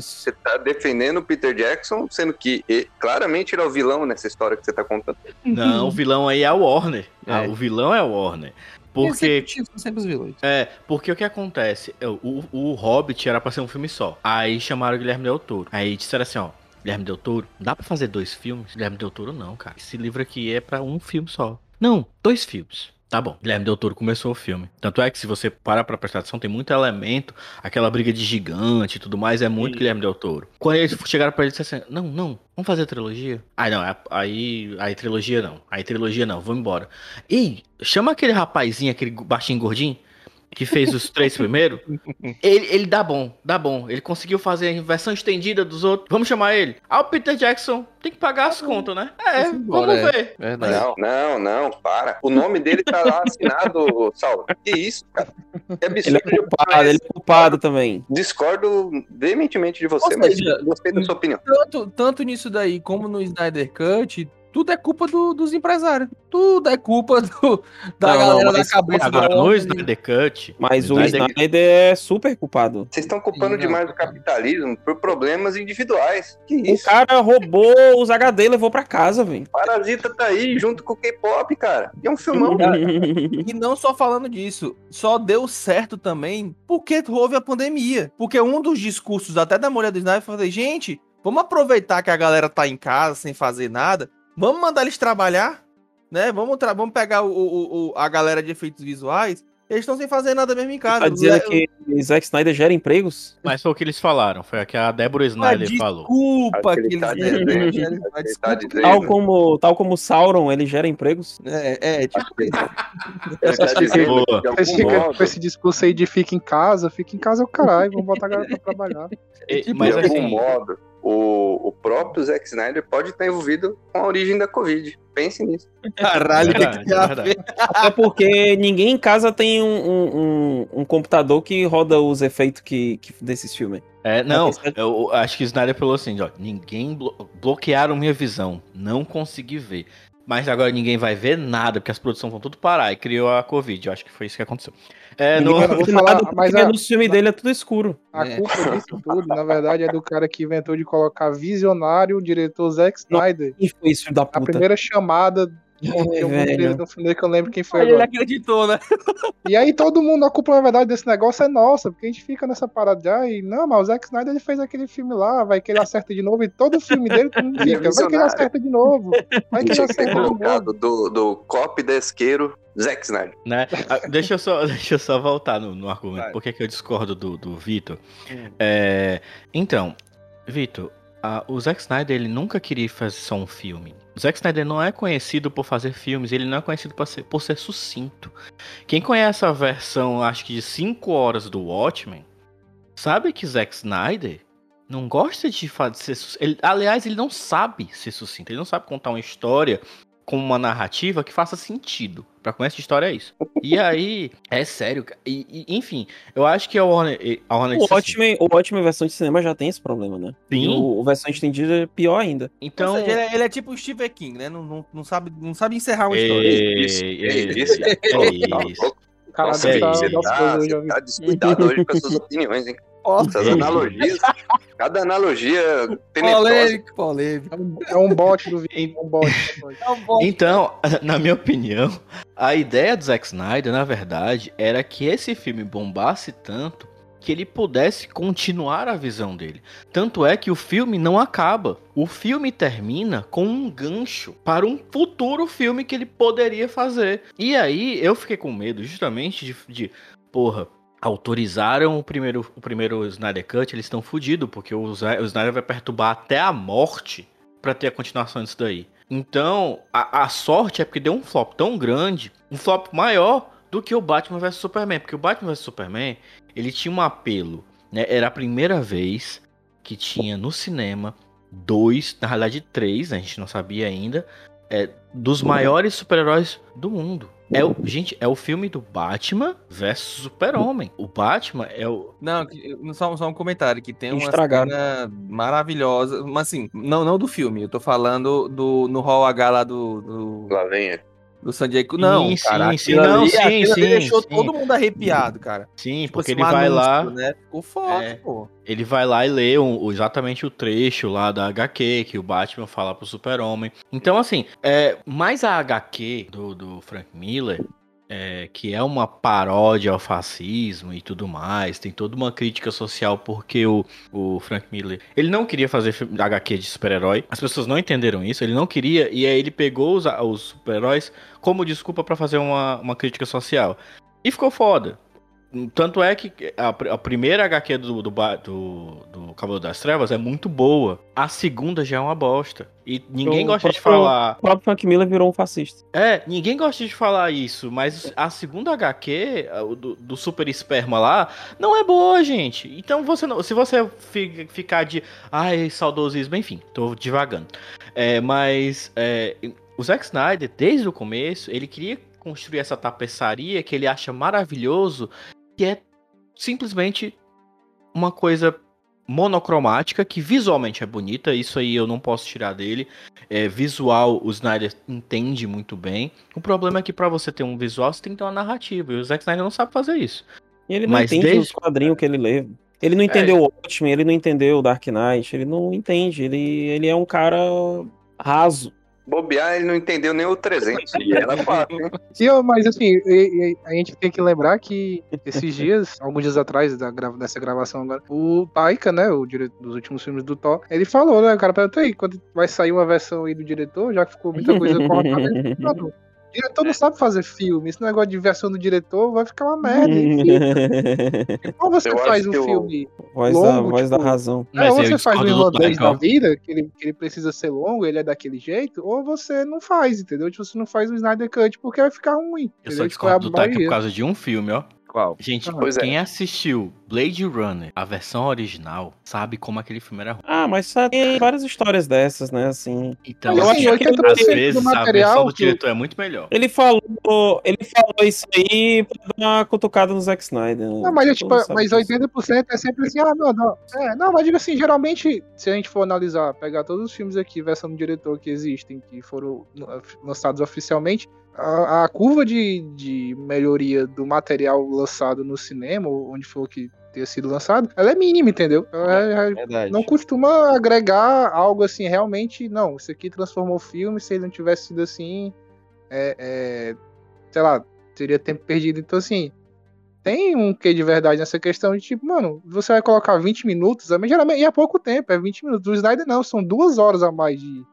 Você tá defendendo o Peter Jackson, sendo que claramente ele é o vilão nessa história que você tá contando. Não, o vilão aí é o Warner. Ah, É. o vilão é o Warner. Porque, são sempre os vilões. é, porque o que acontece? É, O, o Hobbit era pra ser um filme só. Aí chamaram o Guilherme Del Toro. Aí disseram assim, ó. Guilherme Del Toro, dá pra fazer dois filmes? Guilherme Del Toro não, cara. Esse livro aqui é pra um filme só. Não, dois filmes. Tá bom, Guilherme Del Toro começou o filme. Tanto é que se você parar pra prestar atenção, tem muito elemento, aquela briga de gigante e tudo mais, é muito Guilherme Del Toro. Quando eles chegaram pra ele e disseram assim, não, não, vamos fazer a trilogia? Aí não, aí, aí trilogia não, aí trilogia não, vamos embora. Ei, chama aquele rapazinho, aquele baixinho gordinho, que fez os três primeiros. Ele, ele dá bom, dá bom. Ele conseguiu fazer a versão estendida dos outros. Vamos chamar ele. Ah, o Peter Jackson tem que pagar as contas, né? É, Vamos embora, é. ver. Verdade. Não, não, não, para. O nome dele tá lá assinado, Saulo. Que isso, cara? Que Ele é absurdo. culpado, ele é culpado também. Discordo veementemente de você, Ou mas seja, gostei da sua opinião. Tanto, tanto nisso daí como no Snyder Cut, tudo é culpa do- dos empresários. Tudo é culpa do- da Não, galera da mas cabeça Agora, no. Snyder Cut, Mas o Snyder- é super culpado. Vocês estão culpando Sim, não. demais o capitalismo por problemas individuais. Que O isso? cara roubou os HD e levou pra casa, velho. Parasita tá aí junto com o K-pop, cara. E é um filmão. E não só falando disso, só deu certo também porque houve a pandemia. Porque um dos discursos até da mulher do Snyder foi fazer, gente, vamos aproveitar que a galera tá em casa sem fazer nada, vamos mandar eles trabalhar, né? Vamos, tra- vamos pegar o, o- o- a galera de efeitos visuais, eles estão sem fazer nada mesmo em casa. Tá dizendo É- que Zack Snyder gera empregos? mas foi o que eles falaram. Foi o que a Débora Snyder falou. Desculpa que que tá eles dizendo, eles- eles- que tá desculpa. dizendo. Tal como, tal como Sauron, ele gera empregos? É, é, tipo, tá que, Vocês algum ficam modo, com esse discurso aí de fica em casa, fica em casa é o caralho, vamos botar a galera pra trabalhar. E- tipo, mas de algum assim, modo, o, o próprio Zack Snyder pode estar envolvido com a origem da Covid. Pense nisso. caralho, verdade, que verdade. ver. Até porque ninguém em casa tem um, um, um- um computador que roda os efeitos que, que desses filmes. É, não, eu acho que o Snyder falou assim, ó, ninguém blo bloquearam minha visão, não consegui ver. Mas agora ninguém vai ver nada, porque as produções vão tudo parar e criou a Covid. Eu acho que foi isso que aconteceu. É, no... Falar, mas a- no filme dele é tudo escuro. A É. culpa disso tudo, na verdade, é do cara que inventou de colocar visionário, o diretor Zack Snyder. Quem foi esse filho da A puta? primeira chamada É, algum velho. no que eu lembro quem foi Aí ele agora. acreditou, né? E aí todo mundo, a culpa, na verdade, desse negócio é nossa, porque a gente fica nessa parada de, ai, não, mas o Zack Snyder ele fez aquele filme lá, vai que ele acerta de novo, e todo filme dele todo mundo é fica, vai que ele acerta de novo, vai que ele acerta de novo. do, do cop desqueiro Zack Snyder. né? Ah, deixa, eu só, deixa eu só voltar no, no argumento. Vai. Por que, que eu discordo do, do Vitor? Hum. É, então, Vitor, o Zack Snyder ele nunca queria fazer só um filme. Zack Snyder não é conhecido por fazer filmes, ele não é conhecido por ser, por ser sucinto. Quem conhece a versão, acho que de 5 horas do Watchmen, sabe que Zack Snyder não gosta de fazer. Ele, aliás, ele não sabe ser sucinto, ele não sabe contar uma história com uma narrativa que faça sentido. Pra conhecer a história é isso. E aí, é sério, cara. E, e, enfim, eu acho que a Warner, a Warner O assim, Watchmen, o Watchmen versão de cinema já tem esse problema, né? Sim. E o, o versão estendida é pior ainda. Então, seja, ele, é, ele é tipo o Stephen King, né? Não, não, não, sabe, não sabe encerrar uma história. Isso, é é isso, isso. é Tá isso. Nossa, é tá, você isso. tá, você vi. tá descuidado hoje com as suas opiniões, hein? Essas analogias. Cada analogia tenebrosa. Polêmico, polêmico. É um, é um bot do. É um bot. é um. Então, na minha opinião, a ideia do Zack Snyder, na verdade, era que esse filme bombasse tanto que ele pudesse continuar a visão dele. Tanto é que o filme não acaba. O filme termina com um gancho para um futuro filme que ele poderia fazer. E aí eu fiquei com medo justamente de, de porra, autorizaram o primeiro, o primeiro Snyder Cut, eles estão fodidos, porque o, o Snyder vai perturbar até a morte pra ter a continuação disso daí. Então, a, a sorte é porque deu um flop tão grande, um flop maior do que o Batman vs Superman, porque o Batman vs Superman, ele tinha um apelo, né? Era a primeira vez que tinha no cinema dois, na realidade três, a gente não sabia ainda, é, dos maiores super-heróis do mundo. É o, gente, é o filme do Batman versus Super-Homem. O Batman é o. Não, só, só um comentário, que tem uma cena maravilhosa, mas assim, não, não do filme, eu tô falando do, no Hall H lá do, do, Lá vem ele. Do San Diego. Não, Sim, cara, sim, não, ali- sim, sim, deixou sim. todo mundo arrepiado, cara. Sim, Tipo porque assim, ele vai lá. Né? Ficou foda, É. pô. Ele vai lá e lê um- exatamente o trecho lá da HQ que o Batman fala pro Super-Homem. Então, assim, é, mais a HQ do, do Frank Miller, é, que é uma paródia ao fascismo e tudo mais, tem toda uma crítica social porque o, o Frank Miller, ele não queria fazer HQ de super-herói, as pessoas não entenderam isso, ele não queria, e aí ele pegou os, os super-heróis como desculpa pra fazer uma, uma crítica social. E ficou foda. Tanto é que a, a primeira HQ do, do, do, do Cavaleiro das Trevas é muito boa. A segunda já é uma bosta. E ninguém O gosta de falar. O próprio Frank Miller virou um fascista. É, ninguém gosta de falar isso, mas a segunda HQ, do, do Super Esperma lá, não é boa, gente. Então você não, se você fi- ficar de ai, saudosismo, enfim, tô divagando. É, mas é, o Zack Snyder, desde o começo, ele queria construir essa tapeçaria que ele acha maravilhoso, que é simplesmente uma coisa monocromática que visualmente é bonita, isso aí eu não posso tirar dele. É, visual, o Snyder entende muito bem. O problema é que pra você ter um visual, você tem que ter uma narrativa. E o Zack Snyder não sabe fazer isso. E ele não Mas entende desde- os quadrinhos que ele lê. Ele não entendeu o Watchmen, ele não entendeu o Dark Knight, ele não entende. Ele, ele é um cara raso. Bobear, ele não entendeu nem o 300. e era fácil, eu- mas assim, a gente tem que lembrar que esses dias, alguns dias atrás da grava- dessa gravação agora, o Taika, né, o diretor dos últimos filmes do Thor, ele falou, né, o cara perguntou aí, quando vai sair uma versão aí do diretor, já que ficou muita coisa cortada, ele falou, "Mano, o diretor não sabe fazer filme, esse negócio de versão do diretor vai ficar uma merda. enfim. Como você Eu faz um filme voz da, Longo, voz da tipo, razão. é, ou você faz um do irlandês da vida, que ele, que ele precisa ser longo, ele é daquele jeito, ou você não faz, entendeu? Tipo, você não faz o Snyder Cut porque vai ficar ruim. Eu entendeu? só Tipo, é discordo do Taika por maioria. causa de um filme, ó. Qual? Gente, Ah, é. quem assistiu Blade Runner, a versão original, sabe como aquele filme era ruim. Ah, mas tem várias histórias dessas, né? Assim. Então, Mas, assim, assim, 80% às vezes a material versão do que o- diretor é muito melhor. Ele falou, ele falou isso aí pra dar uma cutucada no Zack Snyder. né? Não, mas, é, tipo, mas disso. 80% é sempre assim, ah, não, não. É, não, mas diga assim, geralmente, se a gente for analisar, pegar todos os filmes aqui, versão do diretor que existem, que foram lançados oficialmente, a, a curva de, de melhoria do material lançado no cinema, onde for que tenha sido lançado, ela é mínima, entendeu? Ela é- é- Verdade. não costuma agregar algo assim, realmente, não, isso aqui transformou o filme, se ele não tivesse sido assim, é, é, sei lá, teria tempo perdido. Então, assim, tem um quê de verdade nessa questão de tipo, mano, você vai colocar 20 minutos, mas geralmente e é pouco tempo, é 20 minutos. Do Snyder não, são duas horas a mais de. de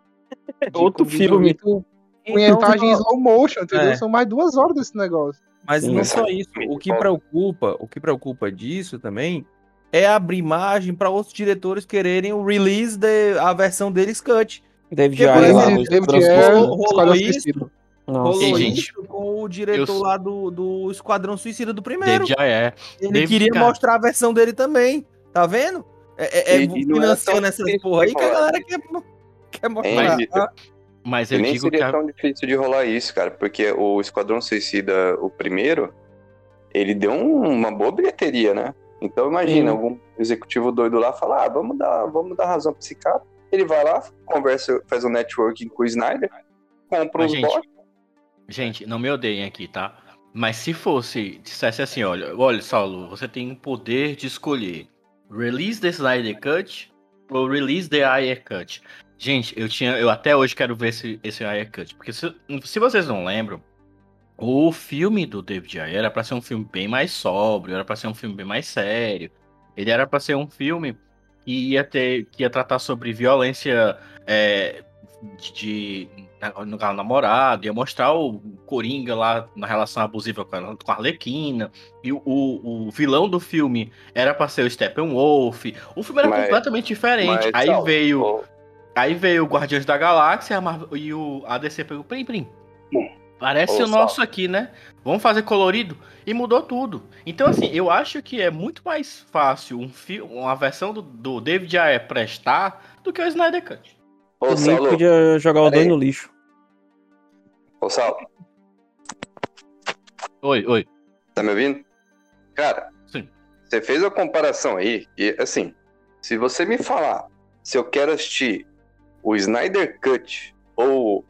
Outro o filme. Vitor, Então, slow motion, entendeu? É. São mais duas horas desse negócio. Mas Sim. não só isso. O que preocupa, o que preocupa disso também é abrir margem para outros diretores quererem o release da a versão deles cut. David Ayer David Esquadrão Ayer, Suicida. rolou isso. Rolou Ei, gente, com o diretor eu- lá do, do Esquadrão Suicida do primeiro. David Ayer. Ele David, queria cara. mostrar a versão dele também. Tá vendo? É, é, é era financiando essas porra aí que a galera quer, quer mostrar. Vitor? Ah, Mas E eu nem digo que seria a... tão difícil de rolar isso, cara, porque o Esquadrão Suicida, o primeiro, ele deu um- uma boa bilheteria, né? Então imagina, Sim. algum executivo doido lá fala, ah, vamos dar, vamos dar razão pra esse cara. Ele vai lá, conversa, faz um networking com o Snyder, compra Mas, uns gente, bots. Gente, não me odeiem aqui, tá? Mas se fosse, dissesse assim, olha, olha, Saulo, você tem o poder de escolher Release the Snyder Cut ou Release the Ayer Cut. Gente, eu tinha, eu até hoje quero ver esse, esse Ayer Cut, porque se, se vocês não lembram, o filme do David Ayer era para ser um filme bem mais sóbrio, era para ser um filme bem mais sério. Ele era para ser um filme que ia ter, que ia tratar sobre violência é, de, de no namorado, ia mostrar o Coringa lá na relação abusiva com a, com a Arlequina, e o, o, o vilão do filme era pra ser o Steppenwolf. O filme era Mas- completamente diferente. Mas, Aí veio. Aí veio o Guardiões da Galáxia a Marvel- e o ADC pegou Prim Prim. Parece o nosso aqui, né? Vamos fazer colorido. E mudou tudo. Então, assim, eu acho que é muito mais fácil um filme, uma versão do, do David Ayer prestar do que o Snyder Cut. Ô, Saulo, podia jogar o peraí. dois no lixo. ô, Saulo, Oi, oi. tá me ouvindo? Cara, Sim. você fez a comparação aí, e assim, se você me falar se eu quero assistir o Snyder Cut ou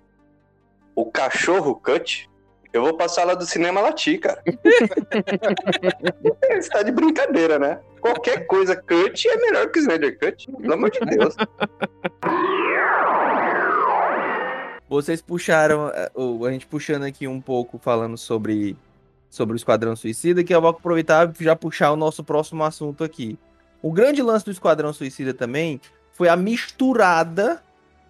o Cachorro Cut, eu vou passar lá do cinema Lati, cara. Você tá de brincadeira, né? Qualquer coisa cut é melhor que o Snyder Cut, pelo amor de Deus. Vocês puxaram, o- a gente puxando aqui um pouco, falando sobre, sobre o Esquadrão Suicida, que eu vou aproveitar e já puxar o nosso próximo assunto aqui. O grande lance do Esquadrão Suicida também foi a misturada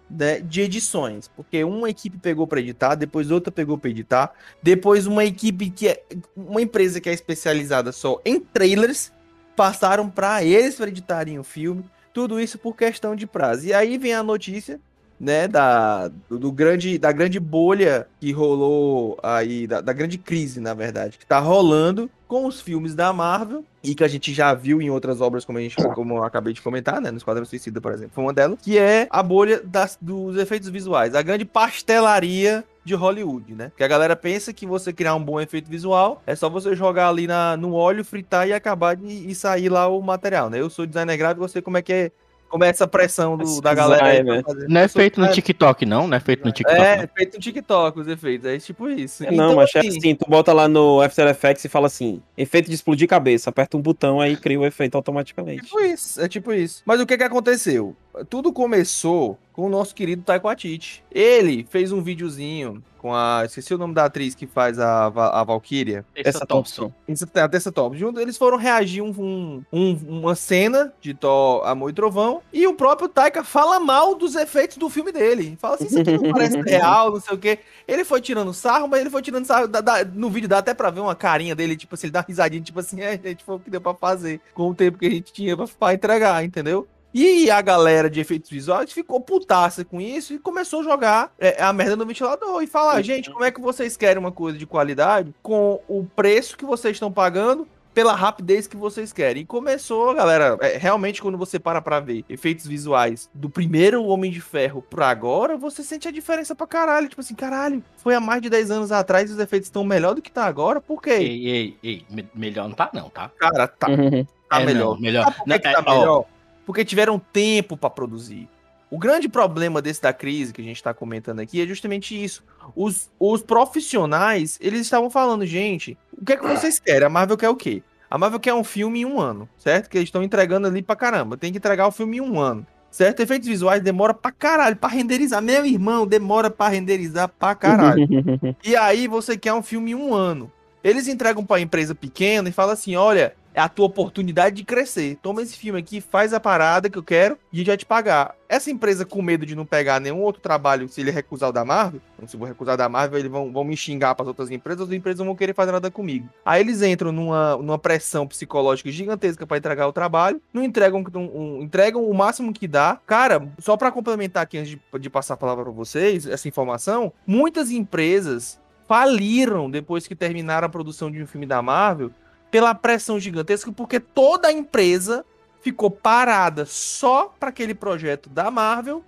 né, de edições, porque uma equipe pegou para editar, depois outra pegou para editar, depois uma equipe que é uma empresa que é especializada só em trailers passaram para eles para editarem o filme, tudo isso por questão de prazo. E aí vem a notícia né, da, do, grande, da grande bolha que rolou aí, da, da grande crise, na verdade, que tá rolando com os filmes da Marvel e que a gente já viu em outras obras, como a gente, como eu acabei de comentar, né, no Esquadrão Suicida, por exemplo, foi uma delas, que é a bolha das, dos efeitos visuais, a grande pastelaria de Hollywood, né? Que a galera pensa que você criar um bom efeito visual é só você jogar ali na, no óleo, fritar e acabar de e sair lá o material, né? Eu sou designer gráfico, sei como é que é, como é essa pressão do, da galera aí pra designer. fazer. Não é feito no designer- TikTok, não? Não é feito no TikTok. é, não. feito no TikTok os efeitos, é tipo isso. É, não, mas é assim, tu bota lá no After Effects e fala assim, efeito de explodir cabeça, aperta um botão aí cria o efeito automaticamente. Tipo isso, é tipo isso. Mas o que que aconteceu? Tudo começou com o nosso querido Taiko Atiti. Ele fez um videozinho com a... Esqueci o nome da atriz que faz a, a Valkyria. Essa Thompson. Isso tem a Tessa. Junto, eles foram reagir um, um- um- uma cena de Thor, Amor e Trovão. E o próprio Taika fala mal dos efeitos do filme dele. Fala assim, isso aqui não parece real, não sei o quê. Ele foi tirando sarro, mas ele foi tirando sarro. dá- dá- no vídeo dá até pra ver uma carinha dele, tipo assim, ele dá uma risadinha, tipo assim, é, gente, foi o que deu pra fazer. Com o tempo que a gente tinha pra, pra entregar, entendeu? E a galera de efeitos visuais ficou putaça com isso e começou a jogar é, a merda no ventilador e falar, gente, como é que vocês querem uma coisa de qualidade com o preço que vocês estão pagando pela rapidez que vocês querem. E começou, galera, é, realmente quando você para pra ver efeitos visuais do primeiro Homem de Ferro pra agora, você sente a diferença pra caralho. Tipo assim, caralho, foi há mais de 10 anos atrás e os efeitos estão melhor do que tá agora. Por quê? Ei, ei, ei, me- melhor não tá não, tá? Cara, tá, tá É, melhor. não, melhor. Que, Não, é, tá ó, melhor? Porque tiveram tempo pra produzir. O grande problema desse da crise que a gente tá comentando aqui é justamente isso. Os, os profissionais, eles estavam falando, gente, o que é que vocês querem? A Marvel quer o quê? A Marvel quer um filme em um ano, certo? Que eles estão entregando ali pra caramba. Tem que entregar o filme em um ano. Certo? Efeitos visuais demora pra caralho, pra renderizar. Meu irmão, demora pra renderizar pra caralho. E aí você quer um filme em um ano. Eles entregam pra empresa pequena e falam assim: olha, é a tua oportunidade de crescer. Toma esse filme aqui, faz a parada que eu quero e a gente vai te pagar. Essa empresa com medo de não pegar nenhum outro trabalho se ele recusar o da Marvel, então, se eu vou recusar o da Marvel, eles vão, vão me xingar para as outras empresas, as empresas não vão querer fazer nada comigo. Aí eles entram numa, numa pressão psicológica gigantesca para entregar o trabalho, não entregam, um- um- entregam o máximo que dá. Cara, só para complementar aqui antes de, de passar a palavra para vocês, essa informação, muitas empresas faliram depois que terminaram a produção de um filme da Marvel pela pressão gigantesca, porque toda a empresa ficou parada só para aquele projeto da Marvel,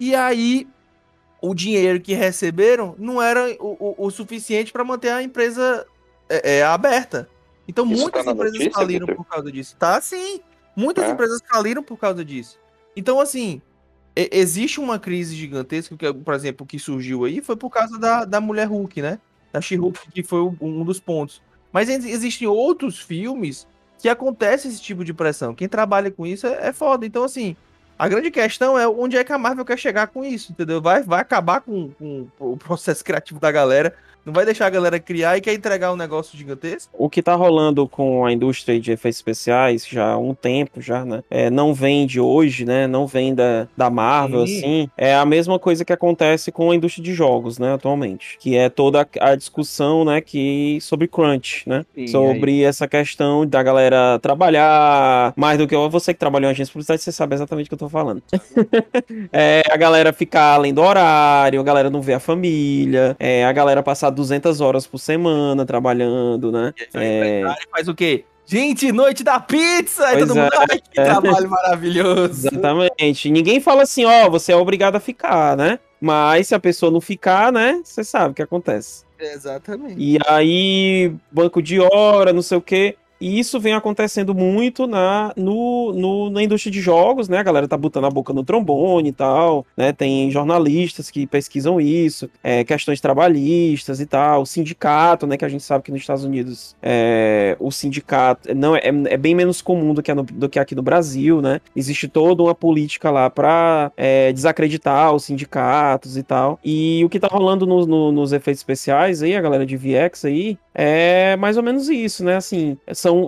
e aí o dinheiro que receberam não era o, o- o suficiente para manter a empresa é, é, aberta. Então Isso muitas tá empresas notícia, faliram por causa disso. Tá sim. Muitas É? empresas faliram por causa disso. Então, assim, existe uma crise gigantesca, que, por exemplo, que surgiu aí foi por causa da, da mulher Hulk, né? Da She-Hulk, que foi um dos pontos. Mas ex- existem outros filmes que acontece esse tipo de pressão. Quem trabalha com isso é, é foda. Então, assim, a grande questão é onde é que a Marvel quer chegar com isso, entendeu? Vai, vai acabar com, com o processo criativo da galera não vai deixar a galera criar e quer entregar um negócio gigantesco? O que tá rolando com a indústria de efeitos especiais já há um tempo, já, né? É, não vem de hoje, né? Não vem da, da Marvel, Sim. assim. É a mesma coisa que acontece com a indústria de jogos, né, atualmente. Que é toda a discussão, né, que sobre crunch, né? Sim, sobre aí. essa questão da galera trabalhar mais do que você que trabalhou em agência de publicidade, você sabe exatamente o que eu tô falando. é, a galera ficar além do horário, a galera não vê a família, é, a galera passar 200 horas por semana trabalhando, né? É... Faz o quê? Gente, noite da pizza! Pois todo mundo, é, ai, que é. trabalho maravilhoso! Exatamente. Ninguém fala assim, ó, oh, você é obrigado a ficar, né? Mas se a pessoa não ficar, né? Você sabe o que acontece. Exatamente. E aí, banco de hora, não sei o quê. E isso vem acontecendo muito na, no, no, na indústria de jogos, né? A galera tá botando a boca no trombone e tal, né? Tem jornalistas que pesquisam isso, é, questões trabalhistas e tal, o sindicato, né? Que a gente sabe que nos Estados Unidos é, o sindicato não é, é bem menos comum do que, no, do que aqui no Brasil, né? Existe toda uma política lá para é, desacreditar os sindicatos e tal. E o que tá rolando no, no, nos efeitos especiais aí, a galera de VX aí, é mais ou menos isso, né? Assim,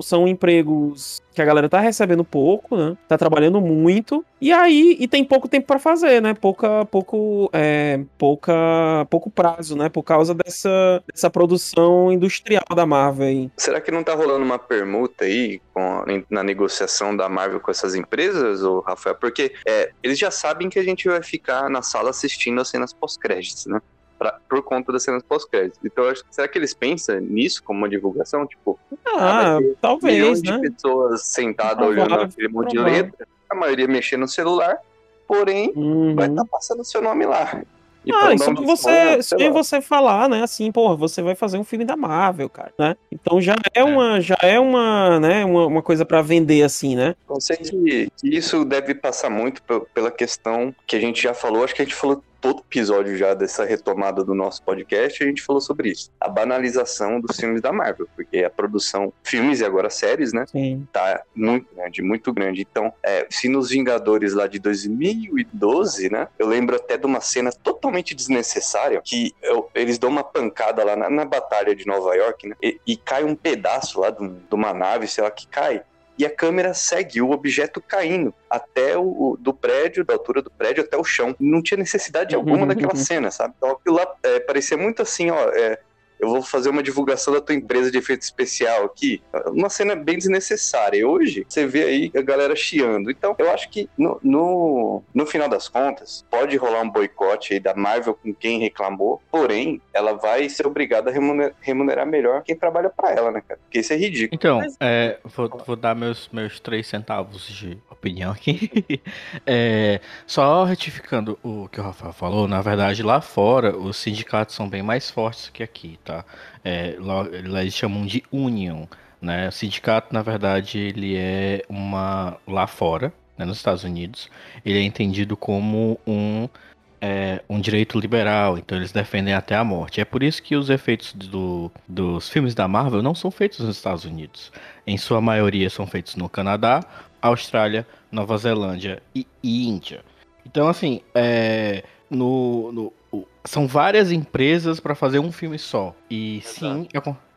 são empregos que a galera tá recebendo pouco, né? Tá trabalhando muito. E aí, e tem pouco tempo para fazer, né? Pouca, pouco, é, pouca, pouco prazo, né? Por causa dessa, dessa produção industrial da Marvel aí. Será que não tá rolando uma permuta aí com, na negociação da Marvel com essas empresas, ou Rafael? Porque é, eles já sabem que a gente vai ficar na sala assistindo as cenas pós-créditos, né? Pra, por conta das cenas pós-crédito. Então, acho, será que eles pensam nisso como uma divulgação? Tipo, ah, ah talvez, milhões né? de pessoas sentadas olhando aquele monte de letra, a maioria mexendo no celular, porém, uhum. vai estar tá passando o seu nome lá. E ah, isso você, só você falar, né, assim, porra, você vai fazer um filme da Marvel, cara, né? Então já é, é. uma, já é uma, né, uma, uma coisa para vender assim, né? Eu sei que isso deve passar muito pela questão que a gente já falou, acho que a gente falou todo episódio já dessa retomada do nosso podcast, a gente falou sobre isso. A banalização dos filmes da Marvel, porque a produção, filmes e agora séries, né? Sim. Tá muito grande, muito grande. Então, é, se nos Vingadores lá de 2012, né? Eu lembro até de uma cena totalmente desnecessária, que eu, eles dão uma pancada lá na, na batalha de Nova York, né? E, e cai um pedaço lá de, de uma nave, sei lá, que cai e a câmera segue o objeto caindo até o, do prédio, da altura do prédio até o chão. Não tinha necessidade alguma daquela cena, sabe? Então aquilo lá é, parecia muito assim, ó, é, eu vou fazer uma divulgação da tua empresa de efeito especial aqui. Uma cena bem desnecessária. E hoje, você vê aí a galera chiando. Então, eu acho que no, no, no final das contas, pode rolar um boicote aí da Marvel com quem reclamou, porém, ela vai ser obrigada a remunerar, remunerar melhor quem trabalha para ela, né, cara? Porque isso é ridículo. Então, é, vou, vou dar meus, meus três centavos de opinião aqui. é, só retificando o que o Rafael falou, na verdade, lá fora, os sindicatos são bem mais fortes que aqui, tá? Tá? É, lá, lá eles chamam de union, né? O sindicato, na verdade, ele é uma lá fora, né, nos Estados Unidos, ele é entendido como um é, um direito liberal, então eles defendem até a morte. É por isso que os efeitos do, dos filmes da Marvel não são feitos nos Estados Unidos. Em sua maioria são feitos no Canadá, Austrália, Nova Zelândia e, Índia. Então, assim, é, no, no, são várias empresas para fazer um filme só. E Exato. sim,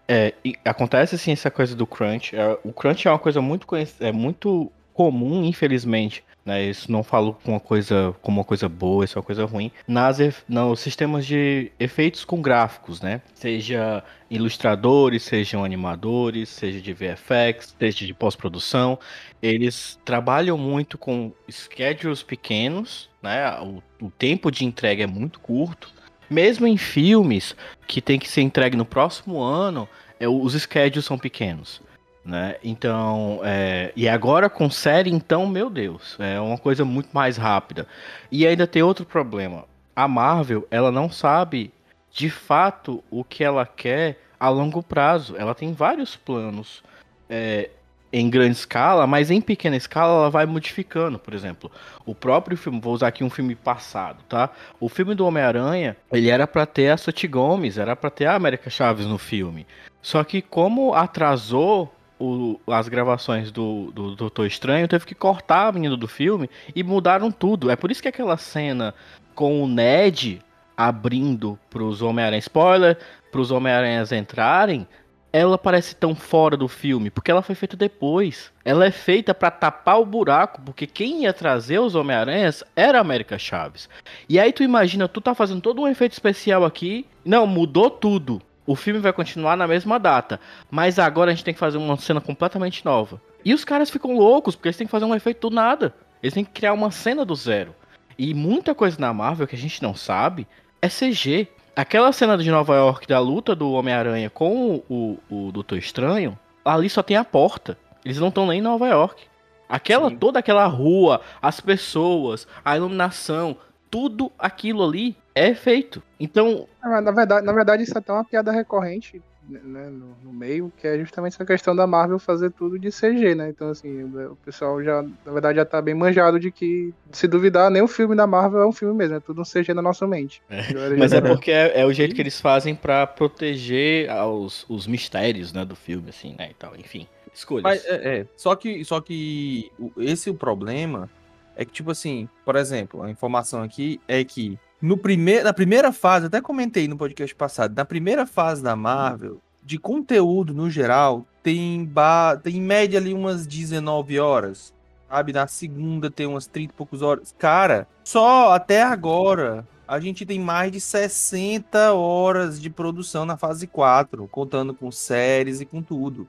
é, acontece sim essa coisa do crunch. É, o crunch é uma coisa muito, é muito comum, infelizmente. Né, isso não falo com uma coisa, como uma coisa boa, isso é uma coisa ruim. Nas, nos sistemas de efeitos com gráficos, né? Seja ilustradores, sejam animadores, seja de VFX, seja de pós-produção, eles trabalham muito com schedules pequenos, né? O, o tempo de entrega é muito curto. Mesmo em filmes que tem que ser entregue no próximo ano, é, os schedules são pequenos. Né? Então, é... e agora com série, então, meu Deus, é uma coisa muito mais rápida. E ainda tem outro problema. A Marvel, ela não sabe de fato o que ela quer a longo prazo. Ela tem vários planos é, em grande escala, mas em pequena escala ela vai modificando. Por exemplo, o próprio filme, vou usar aqui um filme passado, tá? O filme do Homem-Aranha, ele era para ter a Soti Gomes, era para ter a América Chaves no filme. Só que como atrasou o- as gravações do, do Doutor Estranho, teve que cortar a menina do filme e mudaram tudo. É por isso que aquela cena com o Ned abrindo pros Homem-Aranha, spoiler, pros Homem-Aranhas entrarem, ela parece tão fora do filme, porque ela foi feita depois. Ela é feita pra tapar o buraco, porque quem ia trazer os Homem-Aranhas era a América Chaves. E aí tu imagina, tu tá fazendo todo um efeito especial aqui, não, mudou tudo. O filme vai continuar na mesma data, mas agora a gente tem que fazer uma cena completamente nova. E os caras ficam loucos, porque eles têm que fazer um efeito do nada. Eles têm que criar uma cena do zero. E muita coisa na Marvel que a gente não sabe é CG. Aquela cena de Nova York da luta do Homem-Aranha com o, o, o Doutor Estranho, ali só tem a porta. Eles não estão nem em Nova York. Aquela, Sim. toda aquela rua, as pessoas, a iluminação, tudo aquilo ali é feito. Então, Ah, Na verdade, na verdade, isso é até uma piada recorrente né, no, no meio, que é justamente essa questão da Marvel fazer tudo de CG, né? Então, assim, o pessoal já, na verdade, já tá bem manjado de que, se duvidar, nem o filme da Marvel é um filme mesmo, é tudo um CG na nossa mente. Agora Mas é porque é, é o jeito que eles fazem pra proteger aos, os mistérios, né, do filme, assim, né, e tal. Enfim, escolhas. Mas é, é, só que só que esse é o problema é que tipo assim, por exemplo, a informação aqui é que no primeiro, na primeira fase, até comentei no podcast passado, na primeira fase da Marvel, de conteúdo no geral, tem ba... tem em média ali umas 19 horas. Sabe, na segunda tem umas 30 e poucos horas. Cara, só até agora a gente tem mais de 60 horas de produção na fase 4, contando com séries e com tudo.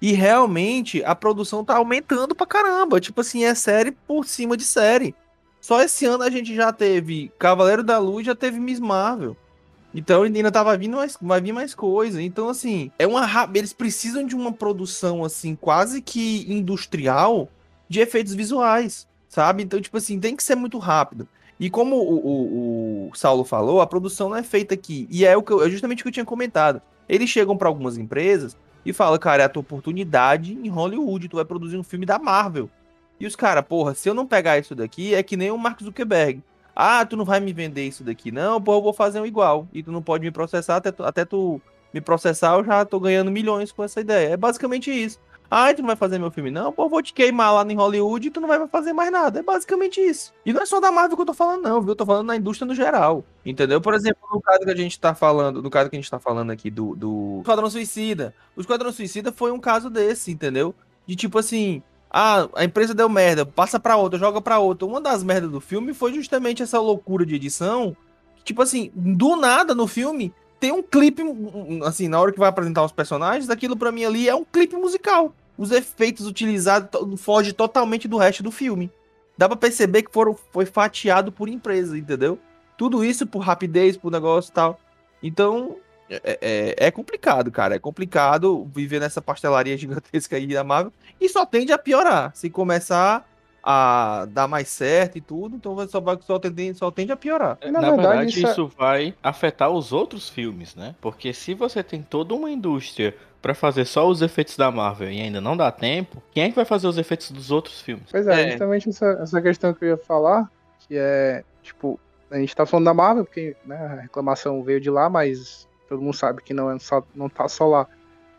E realmente a produção tá aumentando pra caramba. Tipo assim, é série por cima de série. Só esse ano a gente já teve Cavaleiro da Luz, já teve Miss Marvel. Então ainda tava vindo mais, vai vir mais coisa. Então assim, é uma eles precisam de uma produção assim quase que industrial de efeitos visuais, sabe? Então tipo assim, tem que ser muito rápido. E como o, o- o Saulo falou, a produção não é feita aqui. E é o que eu- é justamente o que eu tinha comentado. Eles chegam pra algumas empresas e fala, cara, é a tua oportunidade em Hollywood, tu vai produzir um filme da Marvel. E os caras, porra, se eu não pegar isso daqui, é que nem o Mark Zuckerberg. Ah, tu não vai me vender isso daqui, não, pô, eu vou fazer um igual. E tu não pode me processar, até tu, até tu me processar, eu já tô ganhando milhões com essa ideia. É basicamente isso. Ah, tu não vai fazer meu filme, não, pô, vou te queimar lá em Hollywood e tu não vai fazer mais nada. É basicamente isso. E não é só da Marvel que eu tô falando, não, viu? Eu tô falando na indústria no geral. Entendeu? Por exemplo, no caso que a gente tá falando, no caso que a gente tá falando aqui do, do Esquadrão Suicida. O Esquadrão Suicida foi um caso desse, entendeu? De tipo assim, ah, a empresa deu merda, passa pra outra, joga pra outra. Uma das merdas do filme foi justamente essa loucura de edição. que, Tipo assim, do nada no filme tem um clipe, assim, na hora que vai apresentar os personagens, aquilo pra mim ali é um clipe musical. Os efeitos utilizados to- foge totalmente do resto do filme. Dá pra perceber que foram, foi fatiado por empresa, entendeu? Tudo isso por rapidez, por negócio e tal. Então, é, é- é complicado, cara. É complicado viver nessa pastelaria gigantesca aí da Marvel. E só tende a piorar. Se começar a dar mais certo e tudo, então vai- só, vai, só, tende, só tende a piorar. Na Na, verdade, verdade, isso é- isso vai afetar os outros filmes, né? Porque se você tem toda uma indústria pra fazer só os efeitos da Marvel e ainda não dá tempo, quem é que vai fazer os efeitos dos outros filmes? Pois é, É. justamente essa, essa questão que eu ia falar, que é, tipo, a gente tá falando da Marvel, porque né, a reclamação veio de lá, mas todo mundo sabe que não, é só, não tá só lá.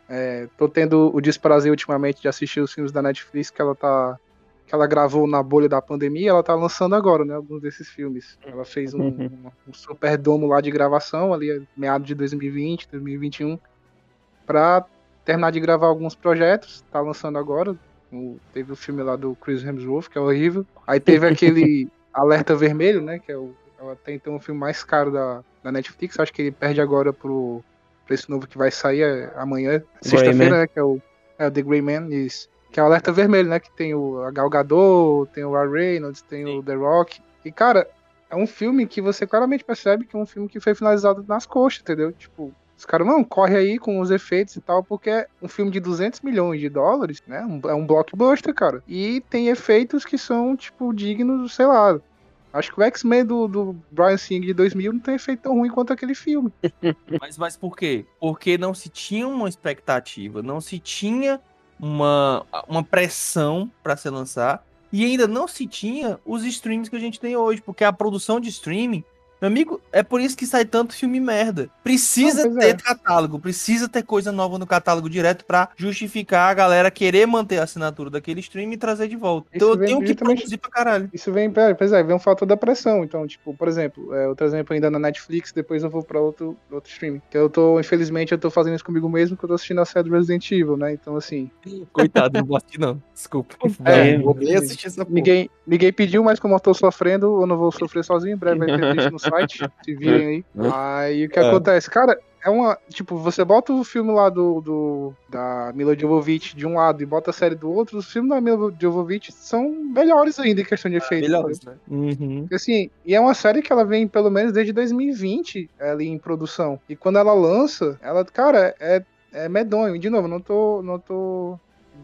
É, tô tendo o desprazer ultimamente de assistir os filmes da Netflix que ela tá. Que ela gravou na bolha da pandemia, ela tá lançando agora, né? Alguns desses filmes. Ela fez um, um, um super domo lá de gravação, ali, meados de 2020, 2021, pra terminar de gravar alguns projetos. Tá lançando agora. O- teve o filme lá do Chris Hemsworth, que é horrível. Aí teve aquele Alerta Vermelho, né? Que é o é até então o filme mais caro da, da Netflix. Acho que ele perde agora pro, pra esse novo que vai sair é, amanhã, sexta-feira, né? Que é o, é o The Grey Man, isso. Que é o Alerta Vermelho, né? Que tem o Gal Gadot, tem o Ryan Reynolds, tem o The Rock. E, cara, é um filme que você claramente percebe que é um filme que foi finalizado nas coxas, entendeu? Tipo, os caras, não, corre aí com os efeitos e tal, porque é um filme de 200 milhões de dólares, né? É um blockbuster, cara. E tem efeitos que são, tipo, dignos, sei lá. Acho que o X-Men do, do Brian Singer de 2000 não tem efeito tão ruim quanto aquele filme. Mas, mas por quê? Porque não se tinha uma expectativa, não se tinha uma, uma pressão para se lançar. E ainda não se tinha os streams que a gente tem hoje, porque a produção de streaming Meu amigo, é por isso que sai tanto filme merda. Precisa Não, ter é. catálogo, precisa ter coisa nova no catálogo direto pra justificar a galera querer manter a assinatura daquele stream e trazer de volta. Então Isso eu vem tenho que produzir pra caralho. Isso vem, é, pois é, vem um fator da pressão. Então, tipo, por exemplo, é, outro exemplo ainda na Netflix, depois eu vou pra outro, outro streaming. Que eu tô, infelizmente, eu tô fazendo isso comigo mesmo, que eu tô assistindo a série do Resident Evil, né? Então, assim, Coitado, não vou assistir não. Desculpa. É, nem assistir essa porra. ninguém, ninguém pediu, mas como eu tô sofrendo, eu não vou sofrer sozinho. Em breve vai ter no site, se virem aí. Aí o que É. acontece? Cara, é uma. Tipo, você bota o filme lá do, do da Mila Jovovich de um lado e bota a série do outro, os filmes da Mila Jovovich são melhores ainda em questão de efeito. Melhores, né? Uhum. Porque, Assim, e é uma série que ela vem pelo menos desde 2020 ali em produção. E quando ela lança, ela, cara, é, é medonho. E, de novo, não tô, não tô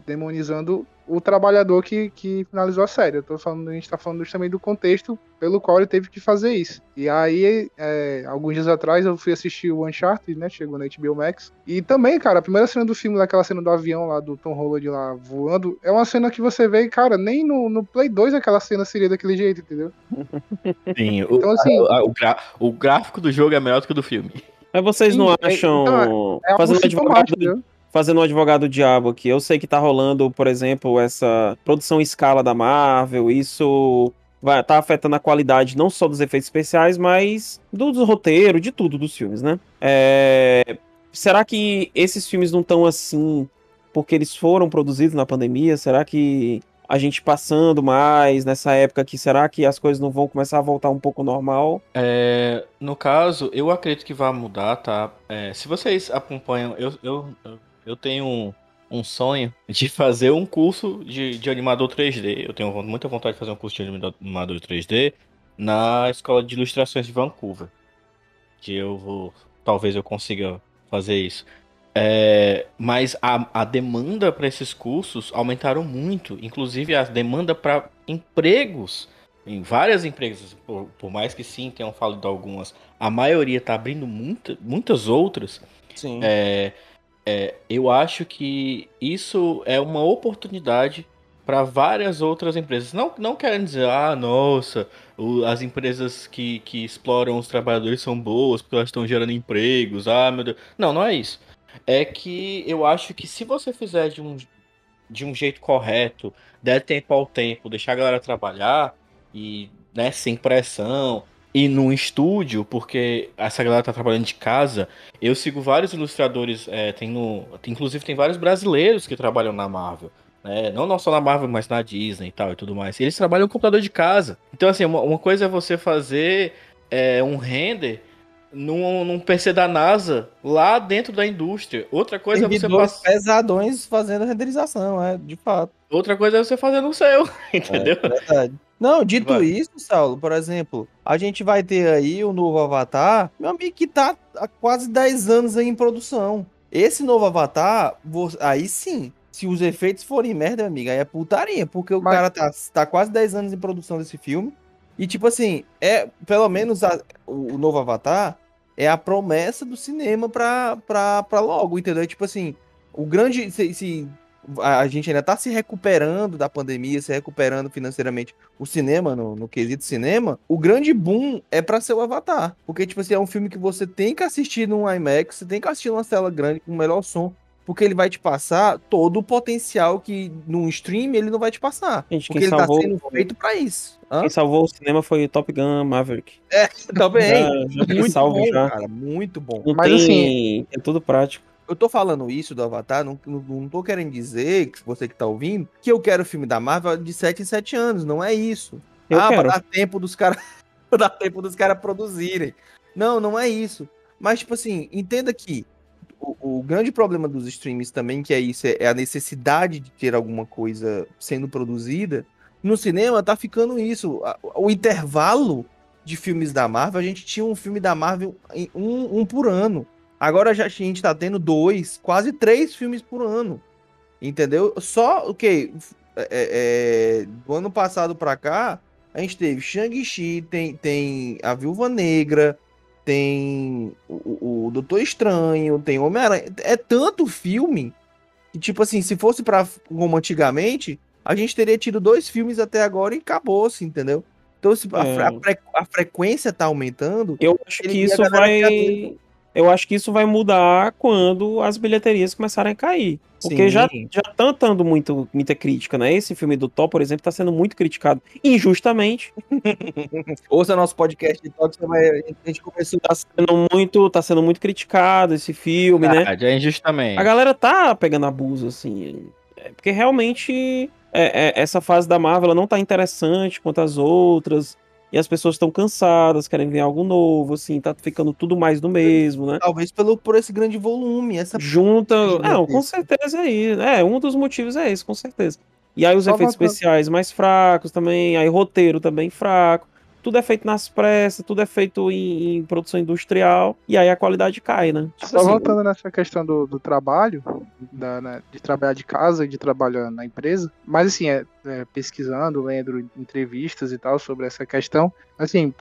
demonizando o trabalhador que, que finalizou a série. Eu tô falando, a gente tá falando também do contexto pelo qual ele teve que fazer isso. E aí, é, alguns dias atrás, eu fui assistir o Uncharted, né? Chegou na HBO Max. E também, cara, a primeira cena do filme, daquela cena do avião lá, do Tom Holland lá voando, é uma cena que você vê, cara, nem no, no Play 2 aquela cena seria daquele jeito, entendeu? Sim, o, Então, assim, a- o gra- o gráfico do jogo é melhor do que o do filme. Mas vocês Sim, não é- acham. então, é algo fazendo, um advogado? Fazendo um advogado diabo aqui, eu sei que tá rolando, por exemplo, essa produção em escala da Marvel, isso vai tá afetando a qualidade não só dos efeitos especiais, mas do, do roteiro, de tudo dos filmes, né? É, será que esses filmes não estão assim porque eles foram produzidos na pandemia? Será que a gente passando mais nessa época aqui, será que as coisas não vão começar a voltar um pouco normal? É, no caso, eu acredito que vai mudar, tá? É, se vocês acompanham, eu, eu, eu- eu tenho um, um sonho de fazer um curso de, de animador 3D. Eu tenho muita vontade de fazer um curso de anima- animador 3D na Escola de Ilustrações de Vancouver. Que eu vou. Talvez eu consiga fazer isso. É, mas a, a demanda para esses cursos aumentaram muito. Inclusive a demanda para empregos em várias empresas, por, por mais que sim tenham falado algumas, a maioria está abrindo muita, muitas outras. Sim. É, é, eu acho que isso é uma oportunidade para várias outras empresas. Não, não querem dizer, ah, nossa, o- as empresas que, que exploram os trabalhadores são boas porque elas estão gerando empregos, ah, meu Deus. Não, não é isso. É que eu acho que se você fizer de um, de um jeito correto, der tempo ao tempo, deixar a galera trabalhar e né, sem pressão, e num estúdio, porque essa galera tá trabalhando de casa. Eu sigo vários ilustradores, é, tem no, inclusive tem vários brasileiros que trabalham na Marvel. Né? Não, só na Marvel, mas na Disney e tal e tudo mais. Eles trabalham no computador de casa. Então, assim, uma, uma coisa é você fazer é, um render num, num PC da NASA lá dentro da indústria. Outra coisa é você passar. pesadões fazendo renderização, é, de fato. Outra coisa é você fazer no seu, entendeu? É verdade. Não, dito Vai. isso, Saulo, por exemplo, a gente vai ter aí o novo Avatar, meu amigo, que tá há quase 10 anos aí em produção. Esse novo Avatar, aí sim, se os efeitos forem merda, meu amigo, aí é putaria, porque o Mas- cara tá, tá quase 10 anos em produção desse filme. E, tipo assim, é, pelo menos a- o, o novo Avatar é a promessa do cinema pra, pra, pra logo, entendeu? Tipo assim, o grande. Se, se a gente ainda tá se recuperando da pandemia, se recuperando financeiramente o cinema, no, no quesito cinema, o grande boom é pra ser o Avatar. Porque, tipo assim, é um filme que você tem que assistir num IMAX, você tem que assistir numa tela grande com o melhor som. Porque ele vai te passar todo o potencial que num stream ele não vai te passar. Gente, porque quem ele salvou- tá sendo feito pra isso. Hã? Quem salvou o cinema foi o Top Gun Maverick. Também. Já, já Muito salvo bom, já. cara. Muito bom. Não Mas, tem, assim- é tudo prático. Eu tô falando isso do Avatar, não, não, não tô querendo dizer, que você que tá ouvindo, que eu quero o filme da Marvel de 7 em 7 anos, não é isso. Eu ah, quero. pra dar tempo dos caras dar tempo dos caras produzirem. Não, não é isso. Mas, tipo assim, entenda que o, grande problema dos streams também, que é isso, é a necessidade de ter alguma coisa sendo produzida. No cinema tá ficando isso. O intervalo de filmes da Marvel, a gente tinha um filme da Marvel um, um por ano. Agora já a gente tá tendo dois, quase três filmes por ano. Entendeu? Só o que? do ano passado pra cá, a gente teve Shang-Chi, tem, tem a Viúva Negra, tem o, o, Doutor Estranho, tem Homem-Aranha. É tanto filme que, tipo assim, se fosse pra como antigamente, a gente teria tido dois filmes até agora e acabou-se, entendeu? Então, se a, É. a fre- a frequência tá aumentando, Eu acho que isso vai. Eu acho que isso vai mudar quando as bilheterias começarem a cair. Porque Sim. já, já tá muito, muita crítica, né? Esse filme do Thor, por exemplo, tá sendo muito criticado injustamente. ouça nosso podcast de talk, você vai, a gente começou a Tá sendo muito, tá sendo muito criticado esse filme, né? Verdade, é injustamente. A galera tá pegando abuso, assim. É, porque realmente é, é, essa fase da Marvel não tá interessante quanto as outras. E as pessoas estão cansadas, querem ver algo novo, assim, tá ficando tudo mais do mesmo, né? talvez pelo, por esse grande volume, essa Junta. Não, com certeza é aí. É, um dos motivos é esse, com certeza. E aí os Só efeitos voltando- especiais mais fracos também, aí roteiro também fraco. Tudo é feito nas pressas, tudo é feito em, em produção industrial, e aí a qualidade cai, né? Tipo Só assim, voltando nessa questão do, do trabalho, da, né, de trabalhar de casa e de trabalhar na empresa, mas assim, é, é, pesquisando, lendo entrevistas e tal sobre essa questão, assim,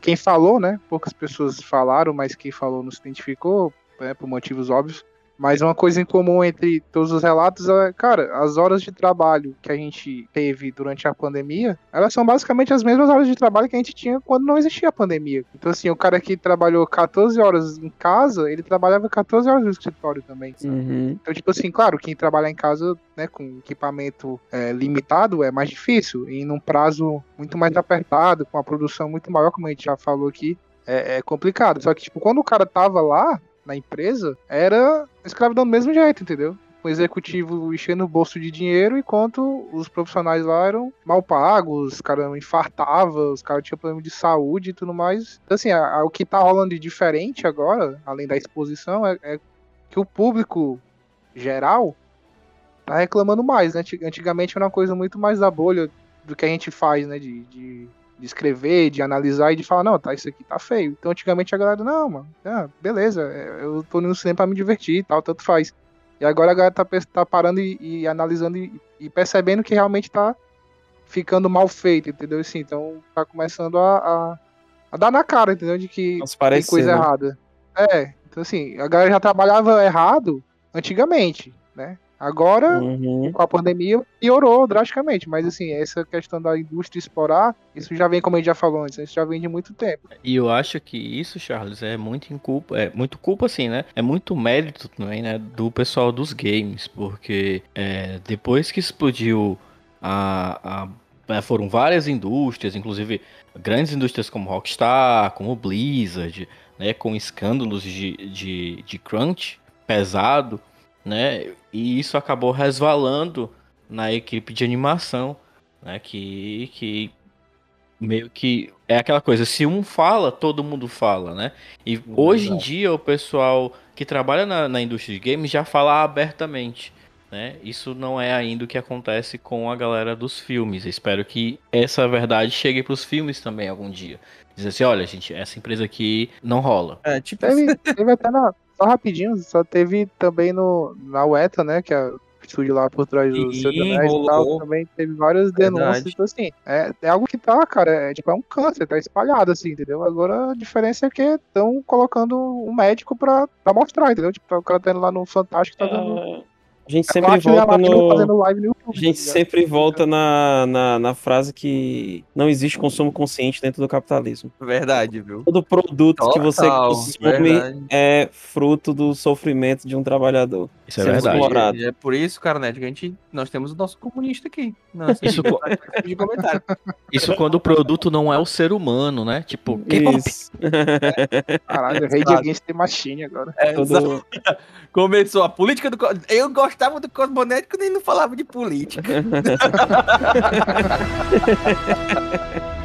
quem falou, né, poucas pessoas falaram, mas quem falou não se identificou, né, por motivos óbvios, mas uma coisa em comum entre todos os relatos é, cara, as horas de trabalho que a gente teve durante a pandemia, elas são basicamente as mesmas horas de trabalho que a gente tinha quando não existia a pandemia. Então, assim, o cara que trabalhou 14 horas em casa, ele trabalhava 14 horas no escritório também. uhum. Então, tipo assim, claro, quem trabalha em casa, né, com equipamento é, limitado é mais difícil, e num prazo muito mais apertado, com a produção muito maior, como a gente já falou aqui, é, é complicado. Só que, tipo, quando o cara tava lá na empresa, era escravidão do mesmo jeito, entendeu? O executivo enchendo o bolso de dinheiro, enquanto os profissionais lá eram mal pagos, os caras infartavam, os caras tinham problema de saúde e tudo mais. Então, assim, a- a- o que tá rolando de diferente agora, além da exposição, é- é que o público geral tá reclamando mais, né? Antig- Antigamente era uma coisa muito mais da bolha do que a gente faz, né? De, de, de escrever, de analisar e de falar, não, tá, isso aqui tá feio. Então antigamente a galera, não, mano, ah, beleza, é, eu tô indo no cinema pra me divertir e tal, tanto faz. E agora a galera tá, tá parando e, e analisando e, e percebendo que realmente tá ficando mal feito, entendeu? Assim, então tá começando a, a, a dar na cara, entendeu? De que tem Transparecer, coisa né? errada. É, então assim, a galera já trabalhava errado antigamente, né? Agora, Uhum. com a pandemia, piorou drasticamente. Mas assim, essa questão da indústria explorar, isso já vem, como a gente já falou antes, né? isso já vem de muito tempo. E eu acho que isso, Charles, é muito em culpa, é muito culpa assim, né? É muito mérito também, né, do pessoal dos games, porque é, depois que explodiu a, a- é, foram várias indústrias, inclusive grandes indústrias como Rockstar, como Blizzard, né, com escândalos de, de, de crunch pesado, né? E isso acabou resvalando na equipe de animação, né? Que, que meio que é aquela coisa, se um fala, todo mundo fala, né? E hoje em dia o pessoal que trabalha na, na indústria de games já fala abertamente, né? Isso não é ainda o que acontece com a galera dos filmes. Espero que essa verdade chegue pros filmes também algum dia. Dizer assim, olha, gente, essa empresa aqui não rola. É, tipo, Teve, teve até na. Só rapidinho, só teve também no, na UETA, né? Que é o estúdio lá por trás do Sim, Senhor e tal, também teve várias denúncias. Verdade. Então, assim, é, é algo que tá, cara, é tipo, é um câncer, tá espalhado, assim, entendeu? Agora a diferença é que estão colocando um médico pra, pra mostrar, entendeu? Tipo, o cara tá indo lá no Fantástico, tá dando. É, A gente É sempre é volta no. A gente tá sempre volta na, na, na frase que não existe consumo consciente dentro do capitalismo. verdade, viu? Todo produto que você Total, consome verdade. é fruto do sofrimento de um trabalhador. Isso é verdade. explorado. É por isso, cara, né, que a gente, nós temos o nosso comunista aqui. Nossa, Isso co- de. Isso quando o produto não é o ser humano, né? Tipo. Isso. Caralho, Rage Exato. Against the Machine agora. É, Todo- Começou a política do. Eu gostava do Cosmonético ele não falava de política.